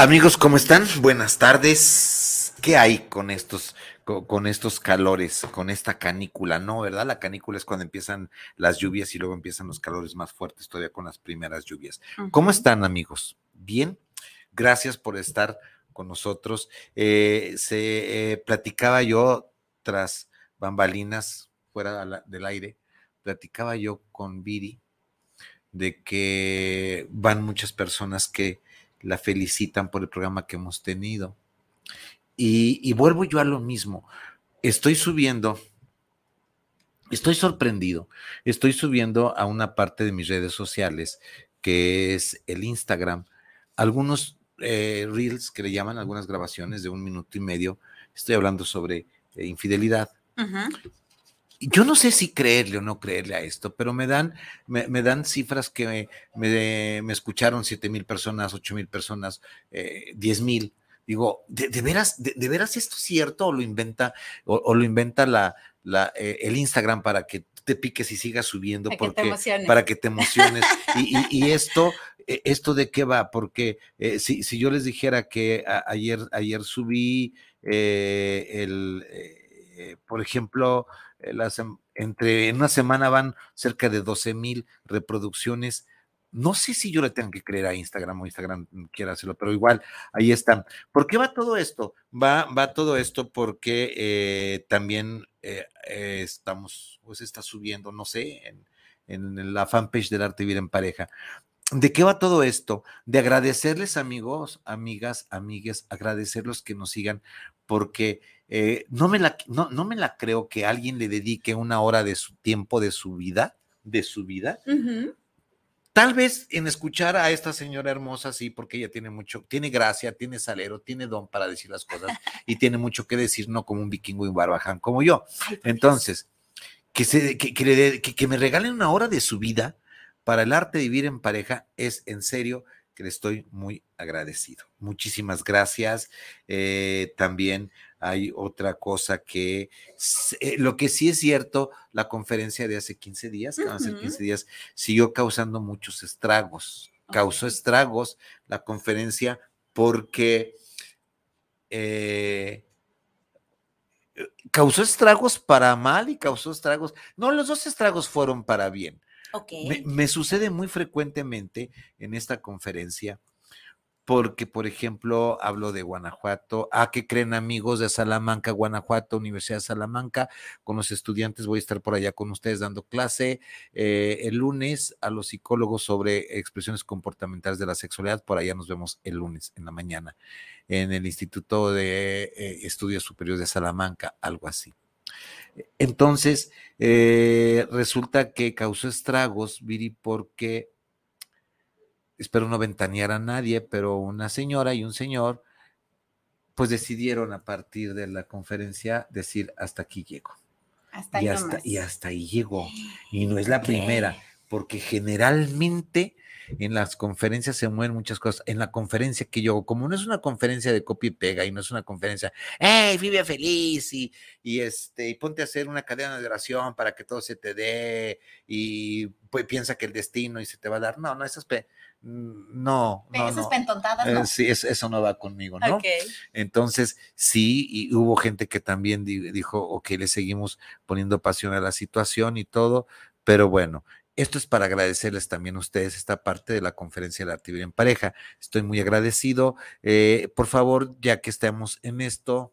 Amigos, ¿cómo están? Buenas tardes. ¿Qué hay con estos, con, estos calores, con esta canícula? No, ¿verdad? La canícula es cuando empiezan las lluvias y luego empiezan los calores más fuertes todavía con las primeras lluvias. ¿Cómo están, amigos? Bien. Gracias por estar con nosotros. Eh, se eh, platicaba yo tras bambalinas fuera del aire, platicaba yo con Viri de que van muchas personas que la felicitan por el programa que hemos tenido. Y, vuelvo yo a lo mismo. Estoy subiendo, estoy sorprendido, estoy subiendo a una parte de mis redes sociales, que es el Instagram, algunos eh, reels que le llaman, algunas grabaciones de un minuto y medio. Estoy hablando sobre eh, infidelidad yo no sé si creerle o no creerle a esto, pero me dan, me, dan cifras que me, me, escucharon siete mil personas, ocho mil personas, eh, diez mil. Digo, ¿de, veras, de, veras esto es cierto o lo inventa, o, lo inventa la, la eh, el Instagram para que te piques y sigas subiendo para porque, que te para que te emociones. y, esto, e, esto de qué va, porque eh, si, si, yo les dijera que ayer, ayer subí el, por ejemplo, eh, las, entre en una semana van cerca de 12 mil reproducciones. No sé si yo le tengo que creer a Instagram o Instagram quiera hacerlo, pero igual ahí están. ¿Por qué va todo esto? Va, va todo esto porque eh, también eh, estamos, pues está subiendo, no sé, en, en la fanpage del arte vivir en pareja. ¿De qué va todo esto? De agradecerles amigos, amigas, amigues, agradecerlos que nos sigan, porque eh, no, me la, no, me la creo que alguien le dedique una hora de su tiempo, de su vida, de su vida. Tal vez en escuchar a esta señora hermosa, sí, porque ella tiene mucho, tiene gracia, tiene salero, tiene don para decir las cosas y tiene mucho que decir, no como un vikingo y un barbaján como yo. Entonces, que, se, que, que, me regalen una hora de su vida para el arte de vivir en pareja es en serio que le estoy muy agradecido. Muchísimas gracias. Eh, también hay otra cosa que, eh, lo que sí es cierto, la conferencia de hace 15 días, hace 15 días, siguió causando muchos estragos. Causó estragos la conferencia porque eh, causó estragos para mal y causó estragos. No, los dos estragos fueron para bien. Me, sucede muy frecuentemente en esta conferencia porque, por ejemplo, hablo de Guanajuato. ¿A ah, qué creen amigos de Salamanca, Guanajuato, Universidad de Salamanca? Con los estudiantes voy a estar por allá con ustedes dando clase eh, el lunes a los psicólogos sobre expresiones comportamentales de la sexualidad. Por allá nos vemos el lunes en la mañana en el Instituto de eh, Estudios Superiores de Salamanca, algo así. Entonces, eh, resulta que causó estragos, Viri, porque, espero no ventanear a nadie, pero una señora y un señor, pues decidieron a partir de la conferencia decir, hasta aquí llego. Hasta y, hasta, y hasta ahí llegó. Y no es la primera, porque generalmente en las conferencias se mueven muchas cosas. En la conferencia que yo, como no es una conferencia de copia y pega y no es una conferencia, ¡hey, vive feliz! Y, y, este, y ponte a hacer una cadena de oración para que todo se te dé y pues, piensa que el destino y se te va a dar. No, no, esas... Mm, no, no, Esas pentontadas, no. Eh, sí, eso no va conmigo, ¿no? Entonces, sí, y hubo gente que también dijo, ok, le seguimos poniendo pasión a la situación y todo, pero bueno, esto es para agradecerles también a ustedes esta parte de la conferencia de la actividad en pareja. Estoy muy agradecido. Eh, por favor, ya que estamos en esto,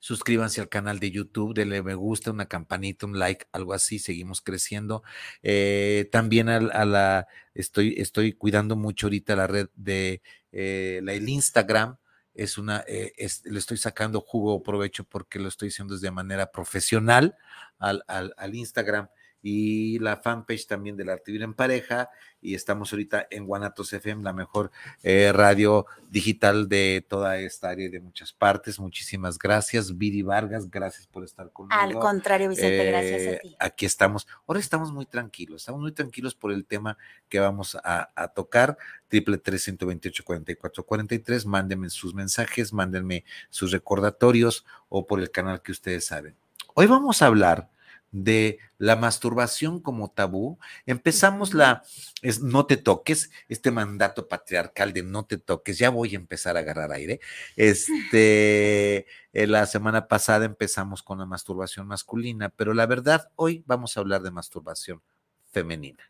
suscríbanse al canal de YouTube, denle me gusta, una campanita, un like, algo así, seguimos creciendo. Eh, también a, la, estoy, estoy cuidando mucho ahorita la red de eh, el Instagram. Es una, le estoy sacando jugo o provecho porque lo estoy haciendo de manera profesional al, al, al Instagram y la fanpage también de la Artivir en Pareja. Y estamos ahorita en Guanatos FM, la mejor eh, radio digital de toda esta área y de muchas partes. Muchísimas gracias, Viri Vargas, gracias por estar conmigo. Al contrario, Vicente, gracias a eh, ti. Aquí estamos. Ahora estamos muy tranquilos, estamos muy tranquilos por el tema que vamos a, a tocar. Triple tres ciento veintiocho cuarenta y cuatro cuarenta y tres. Mándenme sus mensajes, mándenme sus recordatorios o por el canal que ustedes saben. Hoy vamos a hablar de la masturbación como tabú. Empezamos la, es, no te toques, este mandato patriarcal de no te toques, ya voy a empezar a agarrar aire. Este, eh, la semana pasada empezamos con la masturbación masculina, pero la verdad, hoy vamos a hablar de masturbación femenina.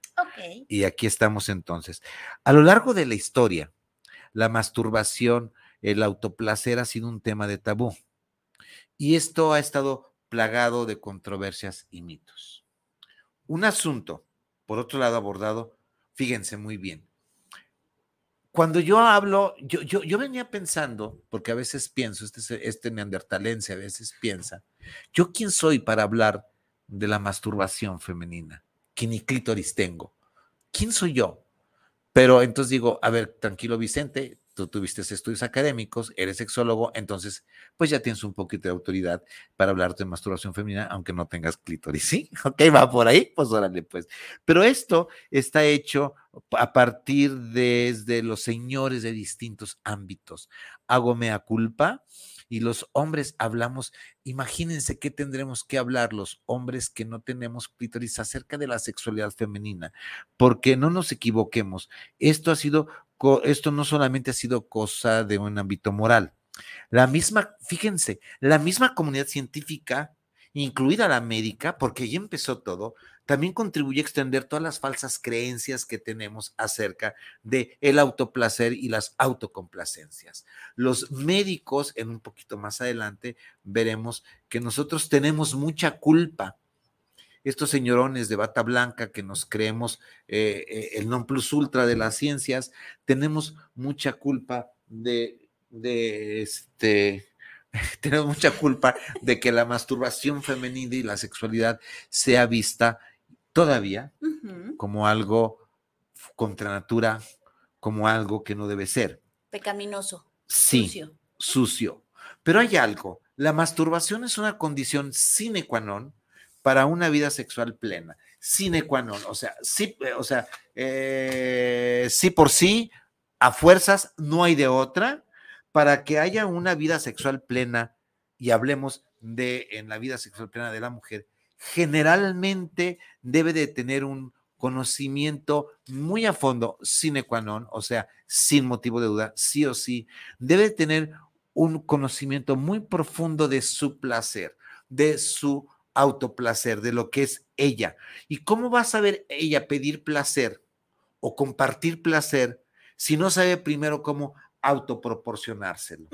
Y aquí estamos entonces. A lo largo de la historia, la masturbación, el autoplacer ha sido un tema de tabú. Y esto ha estado plagado de controversias y mitos. Un asunto, por otro lado, abordado, fíjense muy bien. Cuando yo hablo, yo, yo, venía pensando, porque a veces pienso, este, este neandertalense a veces piensa, ¿yo quién soy para hablar de la masturbación femenina? Que ni clítoris tengo. ¿Quién soy yo? Pero entonces digo, a ver, tranquilo Vicente, tú tuviste estudios académicos, eres sexólogo, entonces pues ya tienes un poquito de autoridad para hablar de masturbación femenina, aunque no tengas clítoris, ¿sí? Ok, va por ahí, pues órale, pues. Pero esto está hecho a partir desde los señores de distintos ámbitos. Hago mea culpa, y los hombres hablamos, imagínense qué tendremos que hablar los hombres que no tenemos clítoris acerca de la sexualidad femenina, porque no nos equivoquemos, esto ha sido, esto no solamente ha sido cosa de un ámbito moral. La misma, fíjense, la misma comunidad científica, incluida la médica, porque ahí empezó todo, también contribuye a extender todas las falsas creencias que tenemos acerca de el autoplacer y las autocomplacencias. Los médicos, en un poquito más adelante, veremos que nosotros tenemos mucha culpa. Estos señorones de bata blanca que nos creemos eh, eh, el non plus ultra de las ciencias, tenemos mucha culpa de, de este, tenemos mucha culpa de que la masturbación femenina y la sexualidad sea vista todavía como algo contra natura, como algo que no debe ser. Pecaminoso. Sí, sucio. sucio. Pero hay algo, la masturbación es una condición sine qua non para una vida sexual plena. Sine qua non, o sea, sí, o sea, eh, sí por sí, a fuerzas, no hay de otra, para que haya una vida sexual plena y hablemos de en la vida sexual plena de la mujer, generalmente debe de tener un conocimiento muy a fondo, sine qua non, o sea, sin motivo de duda, sí o sí, debe tener un conocimiento muy profundo de su placer, de su autoplacer, de lo que es ella. ¿Y cómo va a saber ella pedir placer o compartir placer si no sabe primero cómo autoproporcionárselo?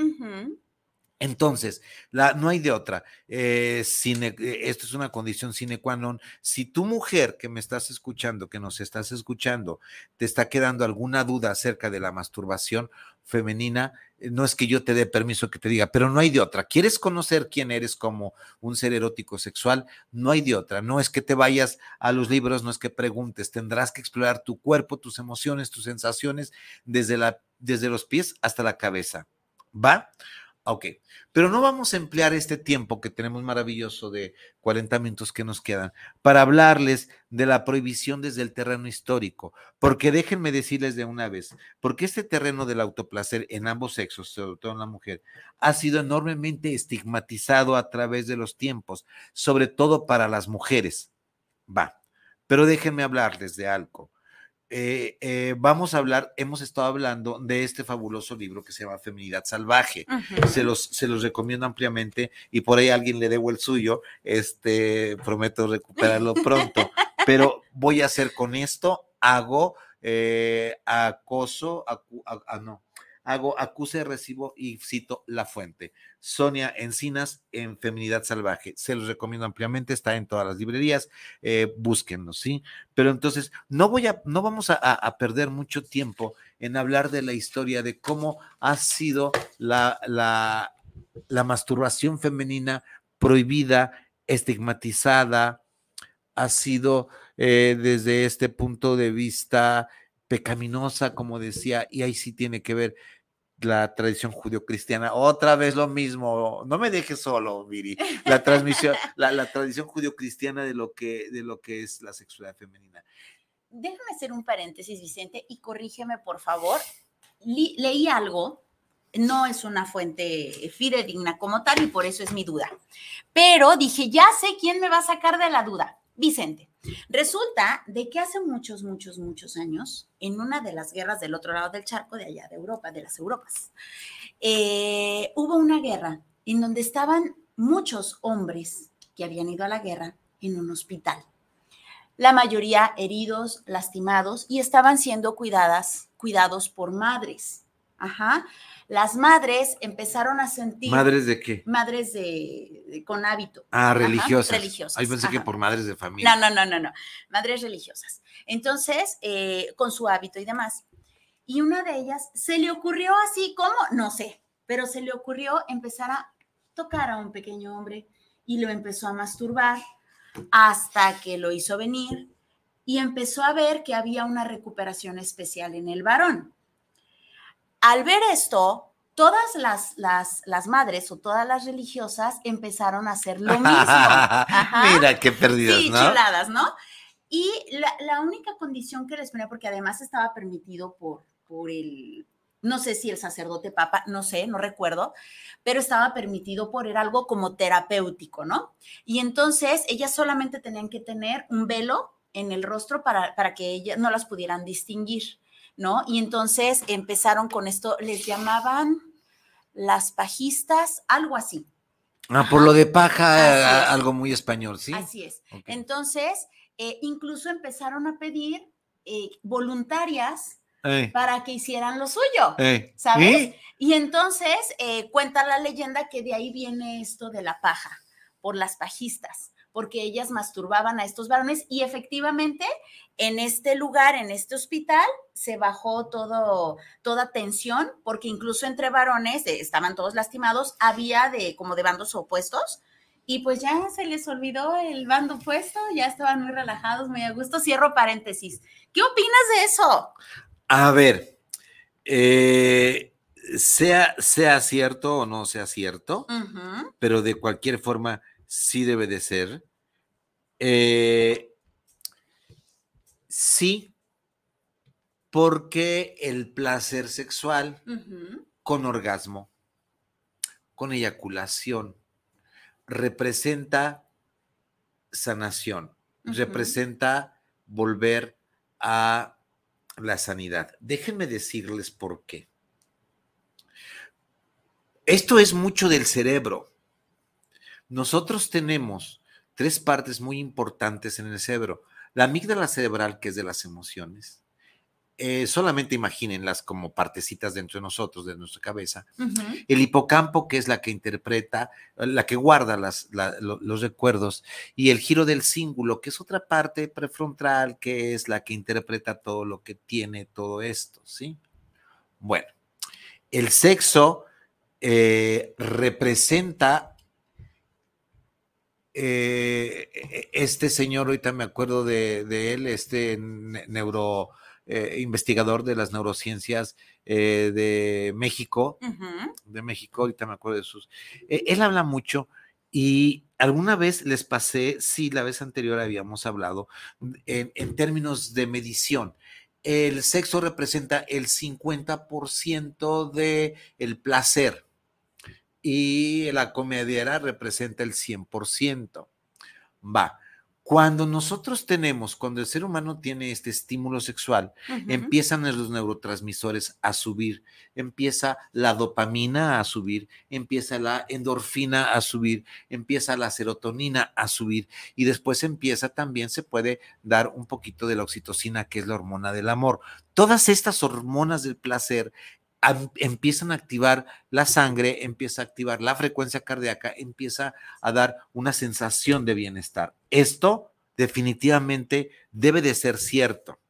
Entonces, la, no hay de otra. Eh, eh, esto es una condición sine qua non. Si tu mujer que me estás escuchando, que nos estás escuchando, te está quedando alguna duda acerca de la masturbación femenina, eh, no es que yo te dé permiso que te diga, pero no hay de otra. ¿Quieres conocer quién eres como un ser erótico sexual? No hay de otra. No es que te vayas a los libros, no es que preguntes. Tendrás que explorar tu cuerpo, tus emociones, tus sensaciones, desde, desde los pies hasta la cabeza. ¿Va? Ok, pero no vamos a emplear este tiempo que tenemos maravilloso de 40 minutos que nos quedan para hablarles de la prohibición desde el terreno histórico, porque déjenme decirles de una vez, porque este terreno del autoplacer en ambos sexos, sobre todo en la mujer, ha sido enormemente estigmatizado a través de los tiempos, sobre todo para las mujeres. Va, pero déjenme hablarles de algo. Eh, eh, vamos a hablar, hemos estado hablando de este fabuloso libro que se llama Feminidad Salvaje. se, los, se los recomiendo ampliamente y por ahí alguien le debo el suyo. Este, prometo recuperarlo pronto, pero voy a hacer con esto, hago eh, acoso, ah, no, hago acuse, recibo y cito la fuente. Sonia Encinas en Feminidad Salvaje. Se los recomiendo ampliamente, está en todas las librerías, eh, búsquenlo, ¿sí? Pero entonces, no voy a, no vamos a, perder mucho tiempo en hablar de la historia de cómo ha sido la, la, la masturbación femenina prohibida, estigmatizada, ha sido eh, desde este punto de vista pecaminosa, como decía, y ahí sí tiene que ver la tradición judio-cristiana. Otra vez lo mismo, no me dejes solo, Viri. La transmisión, la, tradición judio-cristiana de lo que de lo que es la sexualidad femenina. Déjame hacer un paréntesis, Vicente, y corrígeme, por favor. leí algo, no es una fuente fidedigna como tal, y por eso es mi duda. Pero dije, ya sé quién me va a sacar de la duda. Vicente. Resulta de que hace muchos, muchos, muchos años, en una de las guerras del otro lado del charco, de allá de Europa, de las Europas, eh, hubo una guerra en donde estaban muchos hombres que habían ido a la guerra en un hospital. La mayoría heridos, lastimados y estaban siendo cuidadas, cuidados por madres. Ajá las madres empezaron a sentir. ¿Madres de qué? Madres de, con hábito. Ah, religiosas. religiosas. Ahí pensé que por madres de familia. No, no, no, no, no. Madres religiosas. Entonces, eh, con su hábito y demás. Y una de ellas se le ocurrió así, ¿cómo? No sé, pero se le ocurrió empezar a tocar a un pequeño hombre y lo empezó a masturbar hasta que lo hizo venir y empezó a ver que había una recuperación especial en el varón. Al ver esto, todas las, las, madres o todas las religiosas empezaron a hacer lo mismo. Mira qué perdidas, sí, chuladas, ¿no? Y la, única condición que les ponía, porque además estaba permitido por, por el, no sé si el sacerdote papa, no sé, no recuerdo, pero estaba permitido por era algo como terapéutico, ¿no? Y entonces ellas solamente tenían que tener un velo en el rostro para, para que ellas no las pudieran distinguir. ¿No? Y entonces empezaron con esto, les llamaban las pajistas, algo así. Ah, por lo de paja, algo muy español, ¿sí? Así es. Entonces, eh, incluso empezaron a pedir eh, voluntarias para que hicieran lo suyo, ¿sabes? Y entonces eh, cuenta la leyenda que de ahí viene esto de la paja, por las pajistas porque ellas masturbaban a estos varones y efectivamente en este lugar, en este hospital, se bajó todo, toda tensión, porque incluso entre varones eh, estaban todos lastimados, había de como de bandos opuestos. Y pues ya se les olvidó el bando opuesto, ya estaban muy relajados, muy a gusto. Cierro paréntesis. ¿Qué opinas de eso? A ver, eh, sea, sea cierto o no sea cierto, pero de cualquier forma, sí debe de ser. Eh, sí, porque el placer sexual con orgasmo, con eyaculación, representa sanación, representa volver a la sanidad. Déjenme decirles por qué. Esto es mucho del cerebro. Nosotros tenemos tres partes muy importantes en el cerebro. La amígdala cerebral, que es de las emociones. Eh, solamente imagínenlas como partecitas dentro de nosotros, de nuestra cabeza. El hipocampo, que es la que interpreta, la que guarda los recuerdos. Y el giro del cíngulo, que es otra parte prefrontal, que es la que interpreta todo lo que tiene todo esto, ¿sí? Bueno, el sexo eh, representa eh, e, este señor, ahorita me acuerdo de, él, este neuro, eh, investigador de las neurociencias eh, de México, de México, ahorita me acuerdo de sus. eh, él habla mucho y alguna vez les pasé, sí, la vez anterior habíamos hablado en, en términos de medición. El sexo representa el 50% de el placer y la comediera representa el 100%. Va. Cuando nosotros tenemos, cuando el ser humano tiene este estímulo sexual, empiezan los neurotransmisores a subir, empieza la dopamina a subir, empieza la endorfina a subir, empieza la serotonina a subir y después empieza también, se puede dar un poquito de la oxitocina, que es la hormona del amor. Todas estas hormonas del placer empiezan a activar la sangre, empieza a activar la frecuencia cardíaca, empieza a dar una sensación de bienestar. Esto definitivamente debe de ser cierto.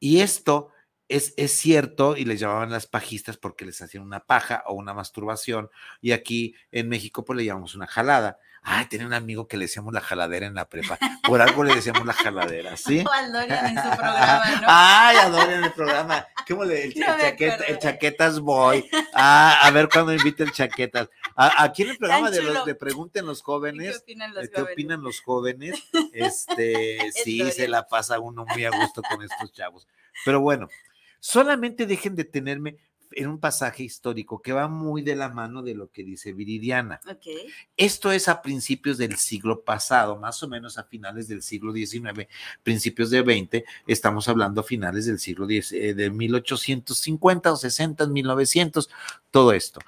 Y esto es, es cierto, y les llamaban las pajistas porque les hacían una paja o una masturbación, y aquí en México pues le llamamos una jalada. Ay, tenía un amigo que le decíamos la jaladera en la prepa. Por algo le decíamos la jaladera, ¿sí? O al Dorian en su programa, ¿no? Ay, adoren el programa. ¿Cómo le el, No el chaqueta- chaquetas boy? Ah, a ver cuándo invita el chaquetas. A- Aquí en el programa de los de Pregunten los ¿Qué jóvenes, opinan los eh, ¿qué jóvenes? opinan los jóvenes? Este, sí, Dorian. se la pasa uno muy a gusto con estos chavos. Pero bueno, solamente dejen de tenerme en un pasaje histórico que va muy de la mano de lo que dice Viridiana. Esto es a principios del siglo pasado, más o menos a finales del siglo XIX, principios de 20, estamos hablando a finales del siglo X, eh, de 1850 o 60, 1900, todo esto.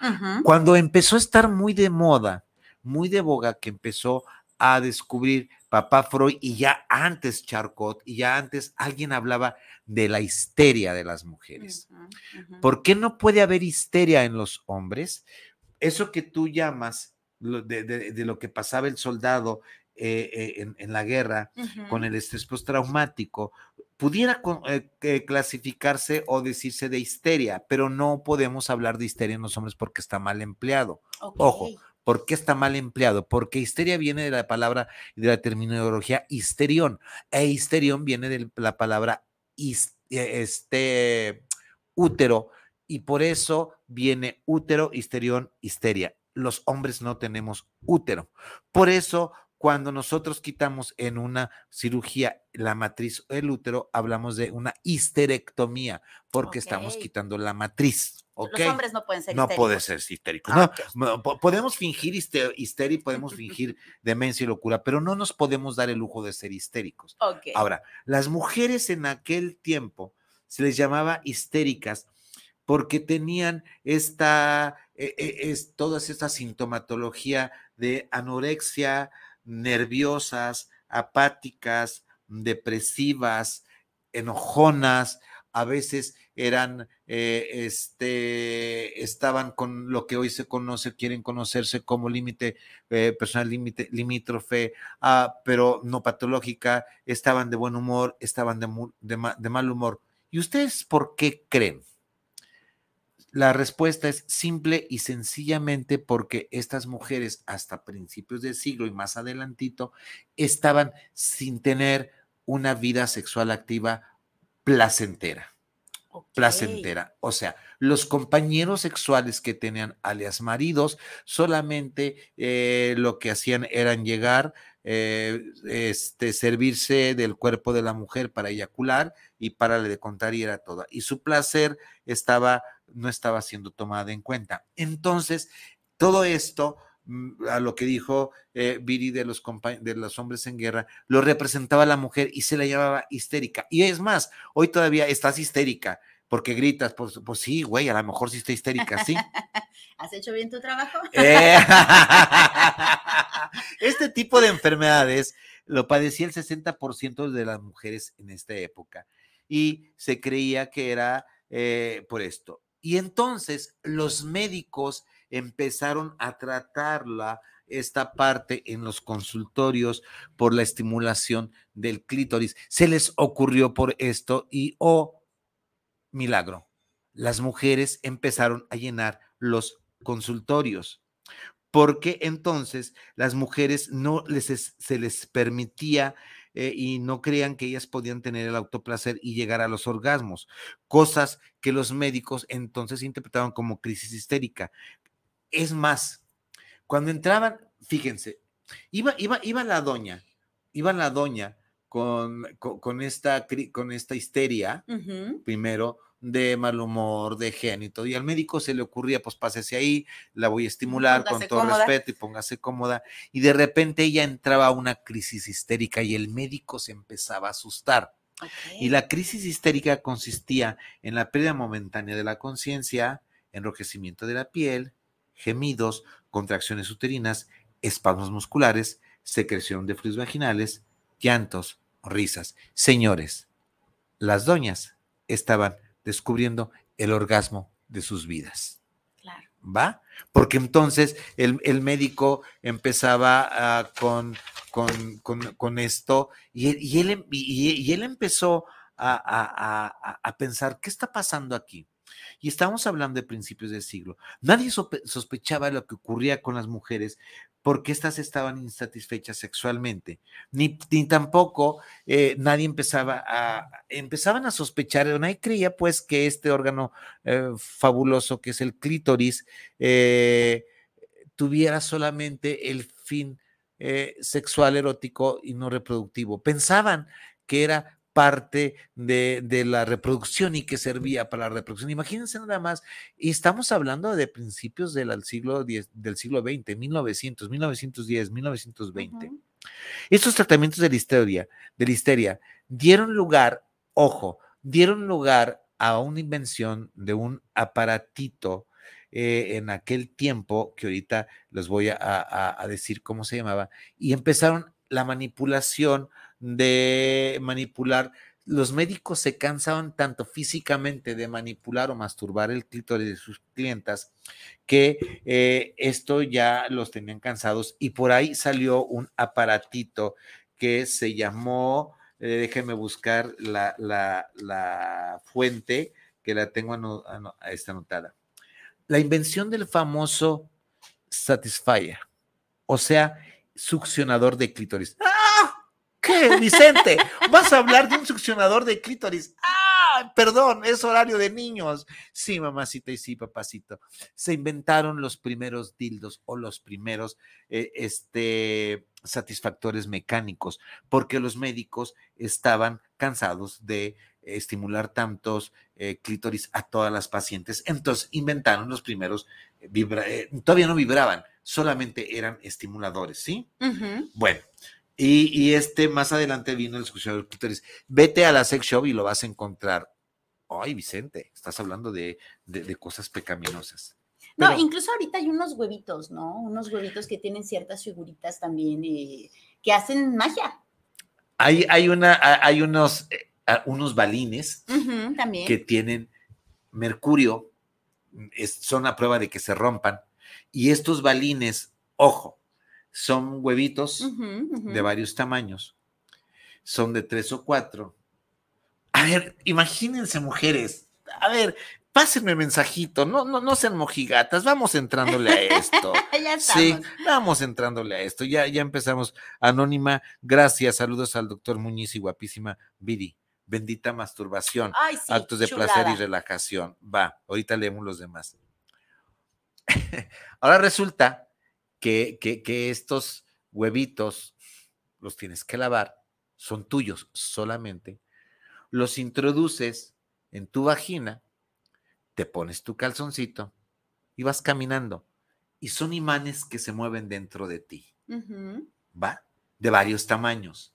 Cuando empezó a estar muy de moda, muy de boga, que empezó a descubrir papá Freud y ya antes Charcot y ya antes alguien hablaba de la histeria de las mujeres. ¿Por qué no puede haber histeria en los hombres? Eso que tú llamas de, de- de lo que pasaba el soldado eh, eh, en, en la guerra con el estrés postraumático, pudiera eh, clasificarse o decirse de histeria, pero no podemos hablar de histeria en los hombres porque está mal empleado. Ojo, ¿Por qué está mal empleado? Porque histeria viene de la palabra, de la terminología histerión, e histerión viene de la palabra his- eh, este, útero, y por eso viene útero, histerión, histeria. Los hombres no tenemos útero. Por eso, cuando nosotros quitamos en una cirugía la matriz o el útero, hablamos de una histerectomía, porque estamos quitando la matriz. Los hombres no pueden ser No puede histéricos. ser histérico. Ah, No, podemos fingir histe- histeria podemos fingir demencia y locura, pero no nos podemos dar el lujo de ser histéricos. Ahora, las mujeres en aquel tiempo se les llamaba histéricas porque tenían esta, eh, eh, es, toda esta sintomatología de anorexia, nerviosas, apáticas, depresivas, enojonas, a veces eran, eh, este, estaban con lo que hoy se conoce, quieren conocerse como límite, eh, personal límite, limítrofe, ah, pero no patológica, estaban de buen humor, estaban de, de de mal humor. ¿Y ustedes por qué creen? La respuesta es simple y sencillamente porque estas mujeres hasta principios del siglo y más adelantito estaban sin tener una vida sexual activa placentera placentera. O sea, los compañeros sexuales que tenían alias maridos solamente eh, lo que hacían eran llegar, eh, este, servirse del cuerpo de la mujer para eyacular y para de contar y era toda. Y su placer estaba, no estaba siendo tomada en cuenta. Entonces, todo esto a lo que dijo eh, Viri de los, de los hombres en guerra, lo representaba la mujer y se la llamaba histérica. Y es más, hoy todavía estás histérica porque gritas, pues, pues sí, güey, a lo mejor sí está histérica, sí. ¿Has hecho bien tu trabajo? Eh, este tipo de enfermedades lo padecía el 60% de las mujeres en esta época y se creía que era eh, por esto. Y entonces los médicos empezaron a tratarla esta parte en los consultorios por la estimulación del clítoris. Se les ocurrió por esto y, oh, milagro, las mujeres empezaron a llenar los consultorios porque entonces las mujeres no les es- se les permitía eh, y no creían que ellas podían tener el autoplacer y llegar a los orgasmos, cosas que los médicos entonces interpretaban como crisis histérica. Es más, cuando entraban, fíjense, iba, iba, iba la doña, iba la doña con, con, esta, con esta histeria, primero, de mal humor, de génito, y al médico se le ocurría, pues pásese ahí, la voy a estimular con todo respeto y póngase cómoda, y de repente ella entraba a una crisis histérica y el médico se empezaba a asustar. Y la crisis histérica consistía en la pérdida momentánea de la conciencia, enrojecimiento de la piel, gemidos, contracciones uterinas, espasmos musculares, secreción de fluidos vaginales, llantos, risas. Señores, las doñas estaban descubriendo el orgasmo de sus vidas. Claro. ¿Va? Porque entonces el, médico empezaba ah, con, con, esto y, él, y, él empezó a, a pensar, ¿qué está pasando aquí? Y estamos hablando de principios del siglo. Nadie sospechaba lo que ocurría con las mujeres porque éstas estaban insatisfechas sexualmente, ni, tampoco eh, nadie empezaba a, empezaban a sospechar, nadie creía pues que este órgano eh, fabuloso que es el clítoris eh, tuviera solamente el fin sexual erótico y no reproductivo. Pensaban que era parte de, la reproducción y que servía para la reproducción. Imagínense nada más, y estamos hablando de principios del siglo, del siglo XX, 1900, 1910, 1920. Estos tratamientos de la histeria, de dieron lugar, ojo, dieron lugar a una invención de un aparatito eh, en aquel tiempo, que ahorita les voy a decir cómo se llamaba, y empezaron la manipulación de manipular. Los médicos se cansaban tanto físicamente de manipular o masturbar el clítoris de sus clientas que eh, esto ya los tenían cansados y por ahí salió un aparatito que se llamó, eh, déjenme buscar la, la, fuente que la tengo esta anotada. La invención del famoso Satisfyer, o sea, succionador de clítoris. ¿Qué, Vicente? ¿Vas a hablar de un succionador de clítoris? ¡Ah! Perdón, es horario de niños. Sí, mamacita y sí, papacito. Se inventaron los primeros dildos o los primeros eh, este, satisfactores mecánicos, porque los médicos estaban cansados de estimular tantos eh, clítoris a todas las pacientes. Entonces inventaron los primeros, eh, todavía no vibraban, solamente eran estimuladores, ¿sí? Bueno, y, este, más adelante vino el de clítoris. Vete a la sex shop y lo vas a encontrar. Ay, Vicente, estás hablando de, cosas pecaminosas. no, incluso ahorita hay unos huevitos, ¿no? Unos huevitos que tienen ciertas figuritas también eh, que hacen magia. Hay, hay, una, hay unos, eh, unos balines también. que tienen mercurio, son a prueba de que se rompan. Y estos balines, ojo, son huevitos de varios tamaños. Son de tres o cuatro. A ver, imagínense, mujeres. A ver, pásenme mensajito, no, no, no sean mojigatas, vamos entrándole a esto. ya sí, vamos entrándole a esto. Ya, ya empezamos. Anónima, gracias, saludos al doctor Muñiz y guapísima Viri. Bendita masturbación, actos de placer y relajación. Va, ahorita leemos los demás. Ahora resulta que, que, estos huevitos los tienes que lavar, son tuyos solamente, los introduces en tu vagina, te pones tu calzoncito y vas caminando. Y son imanes que se mueven dentro de ti. ¿Va? De varios tamaños.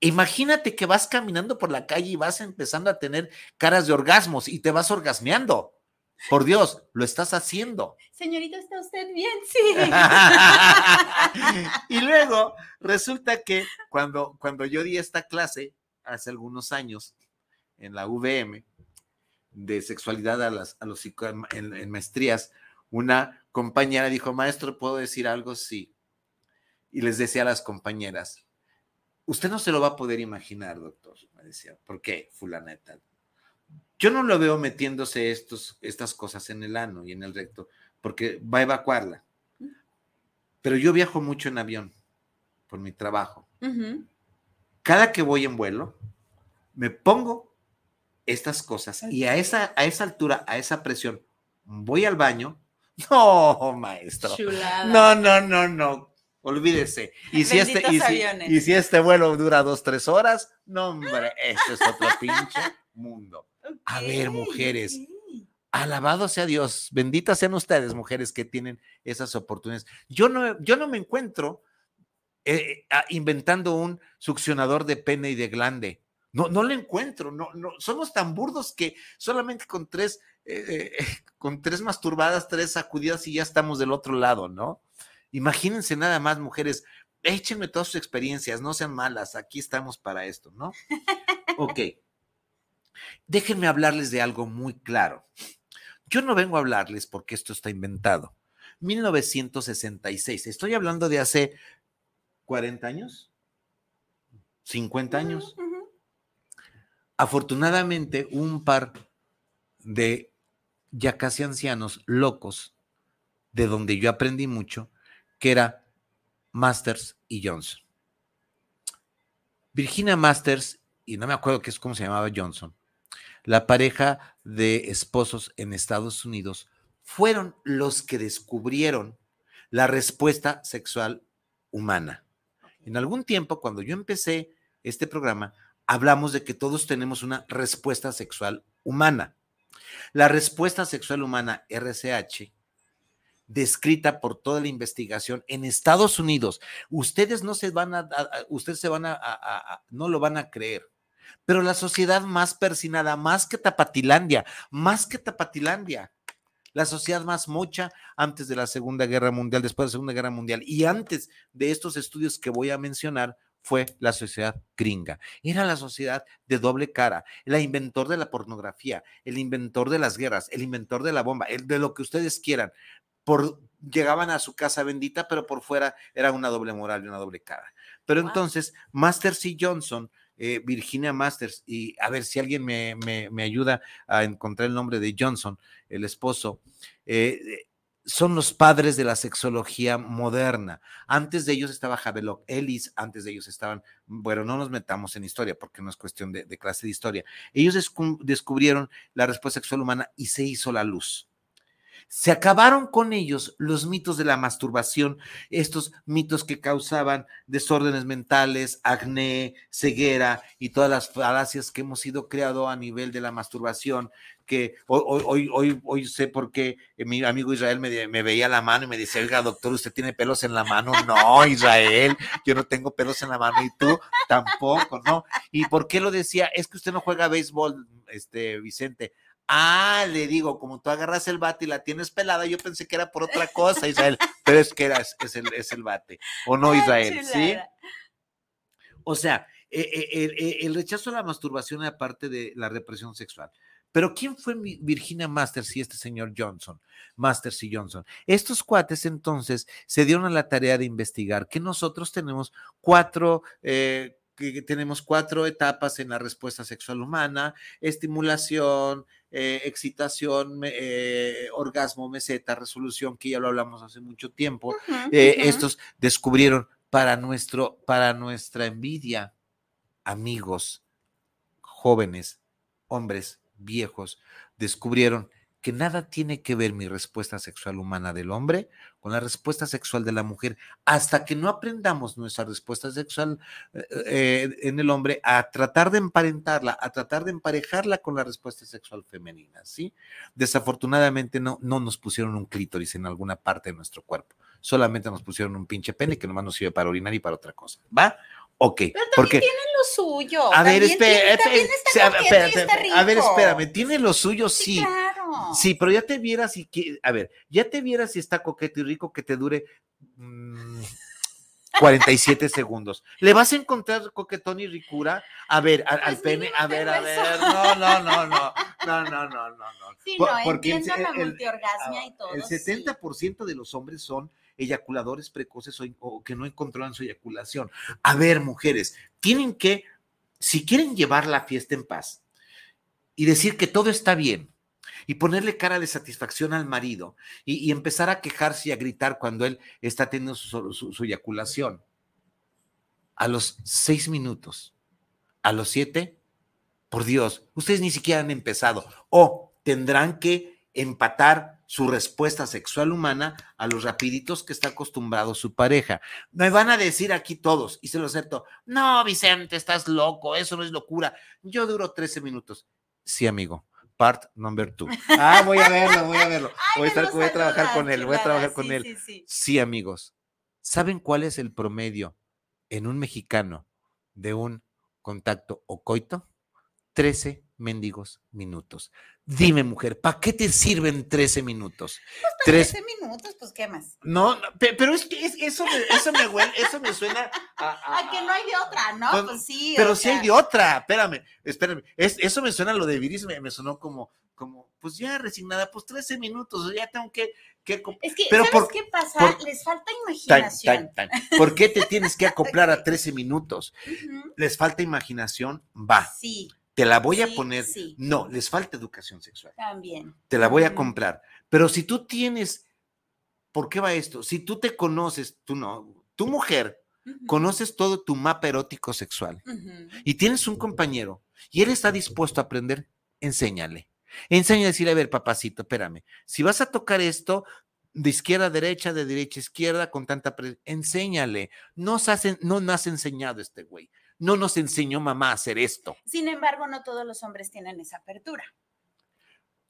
Imagínate que vas caminando por la calle y vas empezando a tener caras de orgasmos y te vas orgasmeando. Por Dios, lo estás haciendo. Señorita, ¿está usted bien? Sí. y luego resulta que cuando, cuando yo di esta clase hace algunos años en la VM de sexualidad a, las, a los en, en maestrías, una compañera dijo, maestro, ¿puedo decir algo? Sí. Y les decía a las compañeras, usted no se lo va a poder imaginar, doctor, me decía, ¿por qué, fulaneta? Yo no lo veo metiéndose estos, estas cosas en el ano y en el recto, porque va a evacuarla. Pero yo viajo mucho en avión por mi trabajo. cada que voy en vuelo, me pongo estas cosas y a esa, a esa altura, a esa presión, voy al baño. No, maestro. No, no, no, no. Olvídese. Y si, este, y si, y, si, este vuelo dura dos, tres horas, no, hombre, este es otro pinche mundo. A ver, mujeres, alabado sea Dios, benditas sean ustedes, mujeres que tienen esas oportunidades. Yo no, yo no me encuentro eh, ah, inventando un succionador de pene y de glande. No, no lo encuentro, no, no, somos tan burdos que solamente con tres, eh, eh, con tres masturbadas, tres sacudidas y ya estamos del otro lado, ¿no? Imagínense nada más, mujeres, échenme todas sus experiencias, no sean malas, aquí estamos para esto, ¿no? Ok. Déjenme hablarles de algo muy claro. Yo no vengo a hablarles porque esto está inventado. 1966, estoy hablando de hace 40 años, 50 años. Afortunadamente, un par de ya casi ancianos locos, de donde yo aprendí mucho, que era Masters y Johnson. Virginia Masters, y no me acuerdo qué es cómo se llamaba Johnson, la pareja de esposos en Estados Unidos, fueron los que descubrieron la respuesta sexual humana. En algún tiempo, cuando yo empecé este programa, hablamos de que todos tenemos una respuesta sexual humana. La respuesta sexual humana RCH, descrita por toda la investigación en Estados Unidos, ustedes no se van a, ustedes se van a, no lo van a creer. Pero la sociedad más persinada, más que Tapatilandia, más que Tapatilandia, la sociedad más mocha antes de la Segunda Guerra Mundial, después de la Segunda Guerra Mundial y antes de estos estudios que voy a mencionar, fue la sociedad gringa. Era la sociedad de doble cara, el inventor de la pornografía, el inventor de las guerras, el inventor de la bomba, el de lo que ustedes quieran. Por, llegaban a su casa bendita, pero por fuera era una doble moral y una doble cara. Pero entonces, Master C. Johnson eh, Virginia Masters, y a ver si alguien me, ayuda a encontrar el nombre de Johnson, el esposo, eh, son los padres de la sexología moderna. Antes de ellos estaba Havelock Ellis, antes de ellos estaban, bueno, no nos metamos en historia porque no es cuestión de clase de historia. Ellos descubrieron la respuesta sexual humana y se hizo la luz. Se acabaron con ellos los mitos de la masturbación, estos mitos que causaban desórdenes mentales, acné, ceguera y todas las falacias que hemos ido creado a nivel de la masturbación, que hoy, hoy, hoy, hoy sé por qué eh, mi amigo Israel me, me, veía la mano y me dice, oiga, doctor, ¿usted tiene pelos en la mano? No, Israel, yo no tengo pelos en la mano y tú tampoco, ¿no? ¿Y por qué lo decía? Es que usted no juega béisbol, este, Vicente. Ah, le digo, como tú agarras el bate y la tienes pelada, yo pensé que era por otra cosa, Israel, pero es que era, es, el, es el bate, ¿o no, Israel? ¿Sí? O sea, e, e, e, el, rechazo a la masturbación es parte de la represión sexual. Pero ¿quién fue Virginia Masters y este señor Johnson? Masters y Johnson. Estos cuates entonces se dieron a la tarea de investigar que nosotros tenemos cuatro eh, que tenemos cuatro etapas en la respuesta sexual humana, estimulación, eh, excitación, eh, orgasmo, meseta, resolución, que ya lo hablamos hace mucho tiempo. Eh, estos descubrieron para, nuestro, para nuestra envidia, amigos, jóvenes, hombres, viejos, descubrieron que nada tiene que ver mi respuesta sexual humana del hombre con la respuesta sexual de la mujer, hasta que no aprendamos nuestra respuesta sexual eh, eh, en el hombre a tratar de emparentarla, a tratar de emparejarla con la respuesta sexual femenina, ¿sí? Desafortunadamente no, no nos pusieron un clítoris en alguna parte de nuestro cuerpo, solamente nos pusieron un pinche pene que nomás nos sirve para orinar y para otra cosa, ¿va? Ok. Pero porque tienen lo suyo. A ver, espérame. A ver, espérame. Tiene lo suyo, sí. Sí, pero ya te vieras y que, a ver, ya te vieras si está coqueto y rico que te dure 47 mm, segundos. ¿Le vas a encontrar coquetón y ricura? A ver, al, pues pene, a ver, a ver, no, no, no, no, no, no, no, no, Sí, no, porque el, la multiorgasmia y todo. El 70% de los hombres son eyaculadores precoces o, que no controlan su eyaculación. A ver, mujeres, tienen que, si quieren llevar la fiesta en paz y decir que todo está bien, y ponerle cara de satisfacción al marido y, empezar a quejarse y a gritar cuando él está teniendo su, eyaculación. A los seis minutos a los siete, por Dios, ustedes ni siquiera han empezado. O tendrán que empatar su respuesta sexual humana a los rapiditos que está acostumbrado su pareja. Me van a decir aquí todos, y se lo acepto, no, Vicente, estás loco, eso no es locura. Yo duro 13 minutos. Sí, amigo. Part number two. Ah, voy a verlo, voy a verlo. Voy a, estar, voy a trabajar con él, voy a trabajar con él. Sí, sí. sí, amigos. ¿Saben cuál es el promedio en un mexicano de un contacto o coito? 13 mendigos minutos. Dime, mujer, ¿para qué te sirven 13 minutos? Pues 13 minutos, pues ¿qué más? No, pero es que eso, me, eso, me huele, eso me suena a, a, que no hay de otra, ¿no? Pues, pues sí. Pero sí hay de otra, espérame, espérame. eso me suena a lo de Viris, me, sonó como, como, pues ya resignada, pues 13 minutos, ya tengo que. que es que, pero ¿sabes qué pasa? Les falta imaginación. ¿Por qué te tienes que acoplar a 13 minutos? Les falta imaginación, va. Sí te la voy a poner. No, les falta educación sexual. También. Te la voy a comprar. Pero si tú tienes, ¿por qué va esto? Si tú te conoces, tú no, tu mujer, conoces todo tu mapa erótico sexual y tienes un compañero y él está dispuesto a aprender, enséñale. Enseña a decir, a ver, papacito, espérame, si vas a tocar esto, de izquierda a derecha, de derecha a izquierda, con tanta enséñale. No, hacen, no has enseñado este güey no nos enseñó mamá a hacer esto. Sin embargo, no todos los hombres tienen esa apertura.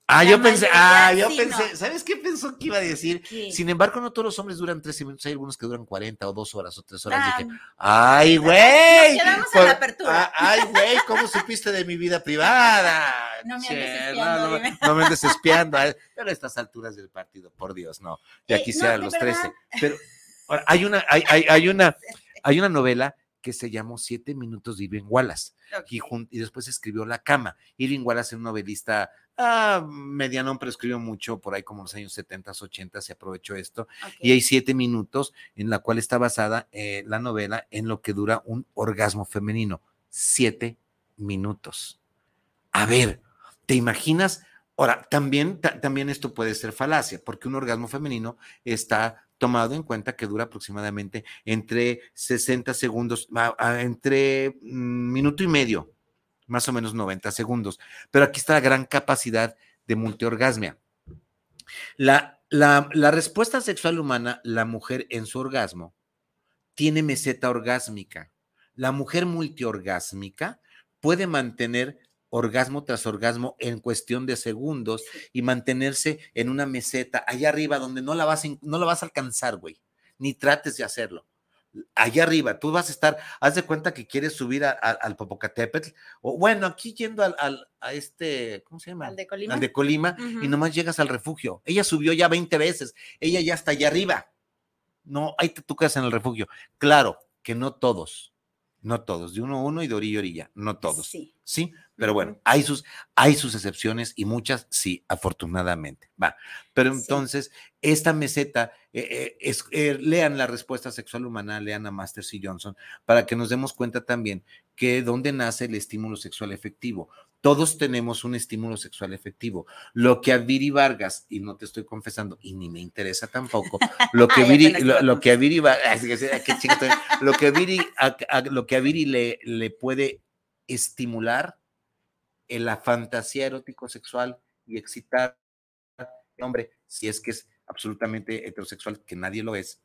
Ah, yo pensé, ah, yo pensé, ¿sabes qué pensó que iba a decir? Sin embargo, no todos los hombres duran 13 minutos, hay algunos que duran 40 o 2 horas o 3 horas. Dije, ah, ay, güey. Quedamos en la apertura. Ah, ay, güey, ¿cómo supiste de mi vida privada? No me andes espiando, no, no, no, me andes espiando. Pero a estas alturas del partido, por Dios, no. Ya eh, quisiera los 13. Pero ahora, hay una, hay, hay, hay una, hay una novela que se llamó Siete Minutos de Irving Wallace. Y, y, después escribió La Cama. Irving Wallace es un novelista ah, mediano, pero escribió mucho, por ahí como en los años 70, 80 se aprovechó esto. Y hay siete minutos en la cual está basada eh, la novela en lo que dura un orgasmo femenino. Siete minutos. A ver, ¿te imaginas? Ahora, también, también esto puede ser falacia, porque un orgasmo femenino está tomado en cuenta que dura aproximadamente entre 60 segundos, entre mm, minuto y medio, más o menos 90 segundos. Pero aquí está la gran capacidad de multiorgasmia. La, la, la respuesta sexual humana, la mujer en su orgasmo, tiene meseta orgásmica. La mujer multiorgásmica puede mantener orgasmo tras orgasmo en cuestión de segundos y mantenerse en una meseta allá arriba donde no la vas, no la vas a alcanzar, güey. Ni trates de hacerlo. Allá arriba, tú vas a estar, haz de cuenta que quieres subir al Popocatépetl, o bueno, aquí yendo al, a este, ¿cómo se llama? Al de Colima. Al de Colima, y nomás llegas al refugio. Ella subió ya 20 veces, ella ya está allá arriba. No, ahí te tocas en el refugio. Claro que no todos, no todos, de uno a uno y de orilla a orilla, no todos. Sí. Sí, pero bueno, hay sus, hay sus excepciones y muchas sí, afortunadamente. Va. Pero entonces, esta meseta, eh, eh, es, eh, lean la respuesta sexual humana, lean a Master C. Johnson, para que nos demos cuenta también que dónde nace el estímulo sexual efectivo. Todos tenemos un estímulo sexual efectivo. Lo que a Viri Vargas, y no te estoy confesando, y ni me interesa tampoco, lo que Viri, lo, que a Viri, lo que a Viri, lo que a Viri le, le puede estimular en la fantasía erótico sexual y excitar hombre, si es que es absolutamente heterosexual, que nadie lo es,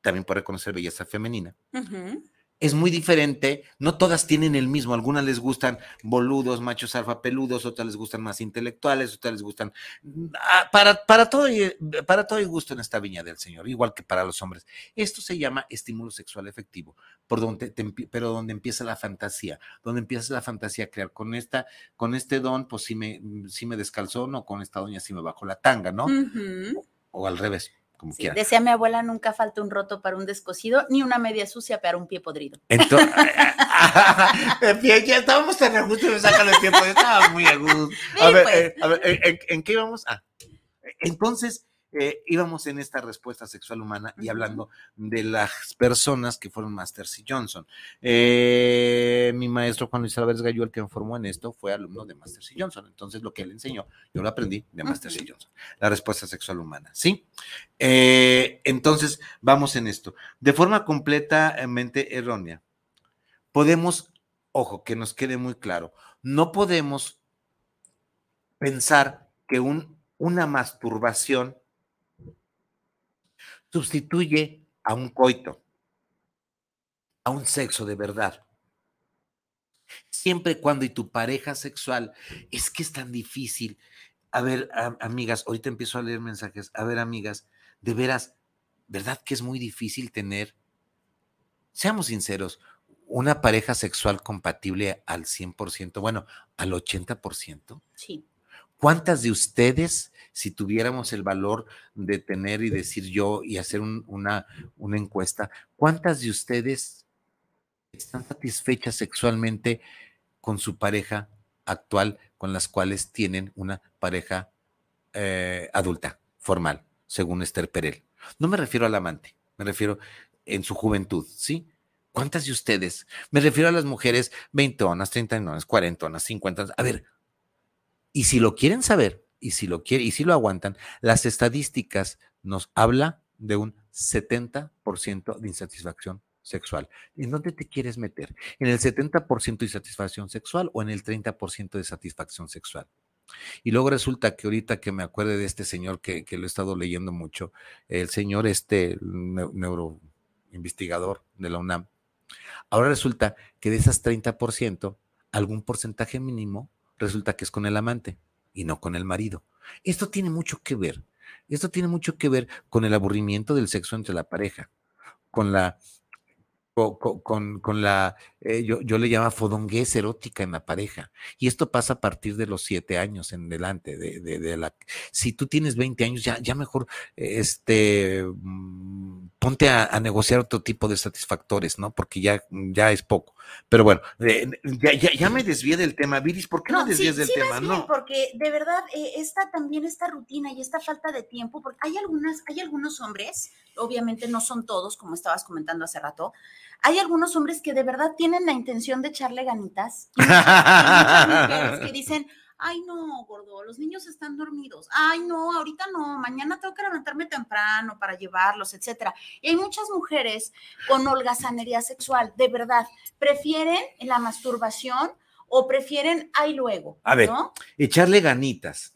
también puede reconocer belleza femenina es muy diferente, no todas tienen el mismo, algunas les gustan boludos, machos alfa peludos, otras les gustan más intelectuales, otras les gustan ah, para, para todo para todo el gusto en esta viña del Señor, igual que para los hombres. Esto se llama estímulo sexual efectivo, por donde pero donde empieza la fantasía, donde empieza la fantasía a crear con esta con este don, pues sí me sí me descalzó, no con esta doña sí me bajo la tanga, ¿no? O al revés. Decía mi abuela, nunca falta un roto para un descosido, ni una media sucia para un pie podrido. Entonces, ya estábamos tan a gusto y me sacan el pie podrido, estaba muy a gusto. A ver, pues. eh, a ver ¿en, ¿en, qué íbamos? Ah, entonces, eh, íbamos en esta respuesta sexual humana y hablando de las personas que fueron Masters y Johnson. Eh, mi maestro Juan Luis Álvarez Gallo, el que me formó en esto, fue alumno de Masters y Johnson. Entonces, lo que él enseñó, yo lo aprendí de Masters y Johnson. La respuesta sexual humana, ¿sí? Eh, entonces, vamos en esto. De forma completamente errónea, podemos ojo, que nos quede muy claro, no podemos pensar que un, una masturbación sustituye a un coito, a un sexo de verdad. Siempre cuando y tu pareja sexual, es que es tan difícil. A ver, amigas, ahorita empiezo a leer mensajes. A ver, amigas, de veras, ¿verdad que es muy difícil tener, seamos sinceros, una pareja sexual compatible al 100%, bueno, al 80%? Sí. ¿Cuántas de ustedes, si tuviéramos el valor de tener y decir yo y hacer una, encuesta, cuántas de ustedes están satisfechas sexualmente con su pareja actual, con las cuales tienen una pareja eh, adulta, formal, según Esther Perel. No me refiero al amante, me refiero en su juventud, ¿sí? ¿Cuántas de ustedes? Me refiero a las mujeres 20 onas, 30 onas, 40 onas, 50 A ver, y si lo quieren saber, y si lo y si lo aguantan, las estadísticas nos habla de un 70% de insatisfacción sexual. ¿En dónde te quieres meter? ¿En el 70% de satisfacción sexual o en el 30% de satisfacción sexual? Y luego resulta que ahorita que me acuerde de este señor que, lo he estado leyendo mucho, el señor este neuroinvestigador de la UNAM, ahora resulta que de esas 30%, algún porcentaje mínimo resulta que es con el amante y no con el marido. Esto tiene mucho que ver, esto tiene mucho que ver con el aburrimiento del sexo entre la pareja, con la con, con, la, eh, yo, yo, le llamo fodonguez erótica en la pareja. Y esto pasa a partir de los siete años en delante. De, de, la, si tú tienes 20 años, ya, ya mejor este, mm, ponte a, negociar otro tipo de satisfactores, ¿no? Porque ya, ya es poco. Pero bueno, eh, ya, ya, ya, me desvié del tema. Viris, ¿por qué no, me desvías del tema? no, porque de verdad, eh, esta también, esta rutina y esta falta de tiempo, porque hay algunas, hay algunos hombres, obviamente no son todos, como estabas comentando hace rato, hay algunos hombres que de verdad tienen la intención de echarle ganitas. Y muchas, mujeres que dicen, ay no, gordo, los niños están dormidos, ay no, ahorita no, mañana tengo que levantarme temprano para llevarlos, etcétera. Y hay muchas mujeres con holgazanería sexual, de verdad, prefieren la masturbación o prefieren ahí luego. A ver, echarle ganitas.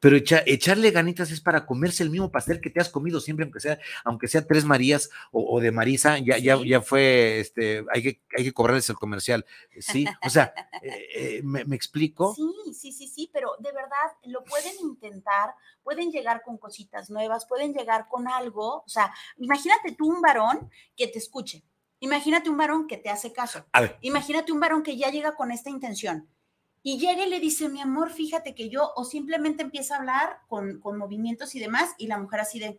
Pero echarle ganitas es para comerse el mismo pastel que te has comido siempre, aunque sea, aunque sea tres Marías o, de Marisa, ya, ya, ya fue, este, hay que, hay que cobrarles el comercial. Sí, o sea, eh, eh, ¿me, explico? Sí, sí, sí, sí, pero de verdad lo pueden intentar, pueden llegar con cositas nuevas, pueden llegar con algo. O sea, imagínate tú un varón que te escuche Imagínate un varón que te hace caso. Imagínate un varón que ya llega con esta intención y llega y le dice, mi amor, fíjate que yo, o simplemente empieza a hablar con, movimientos y demás, y la mujer así de,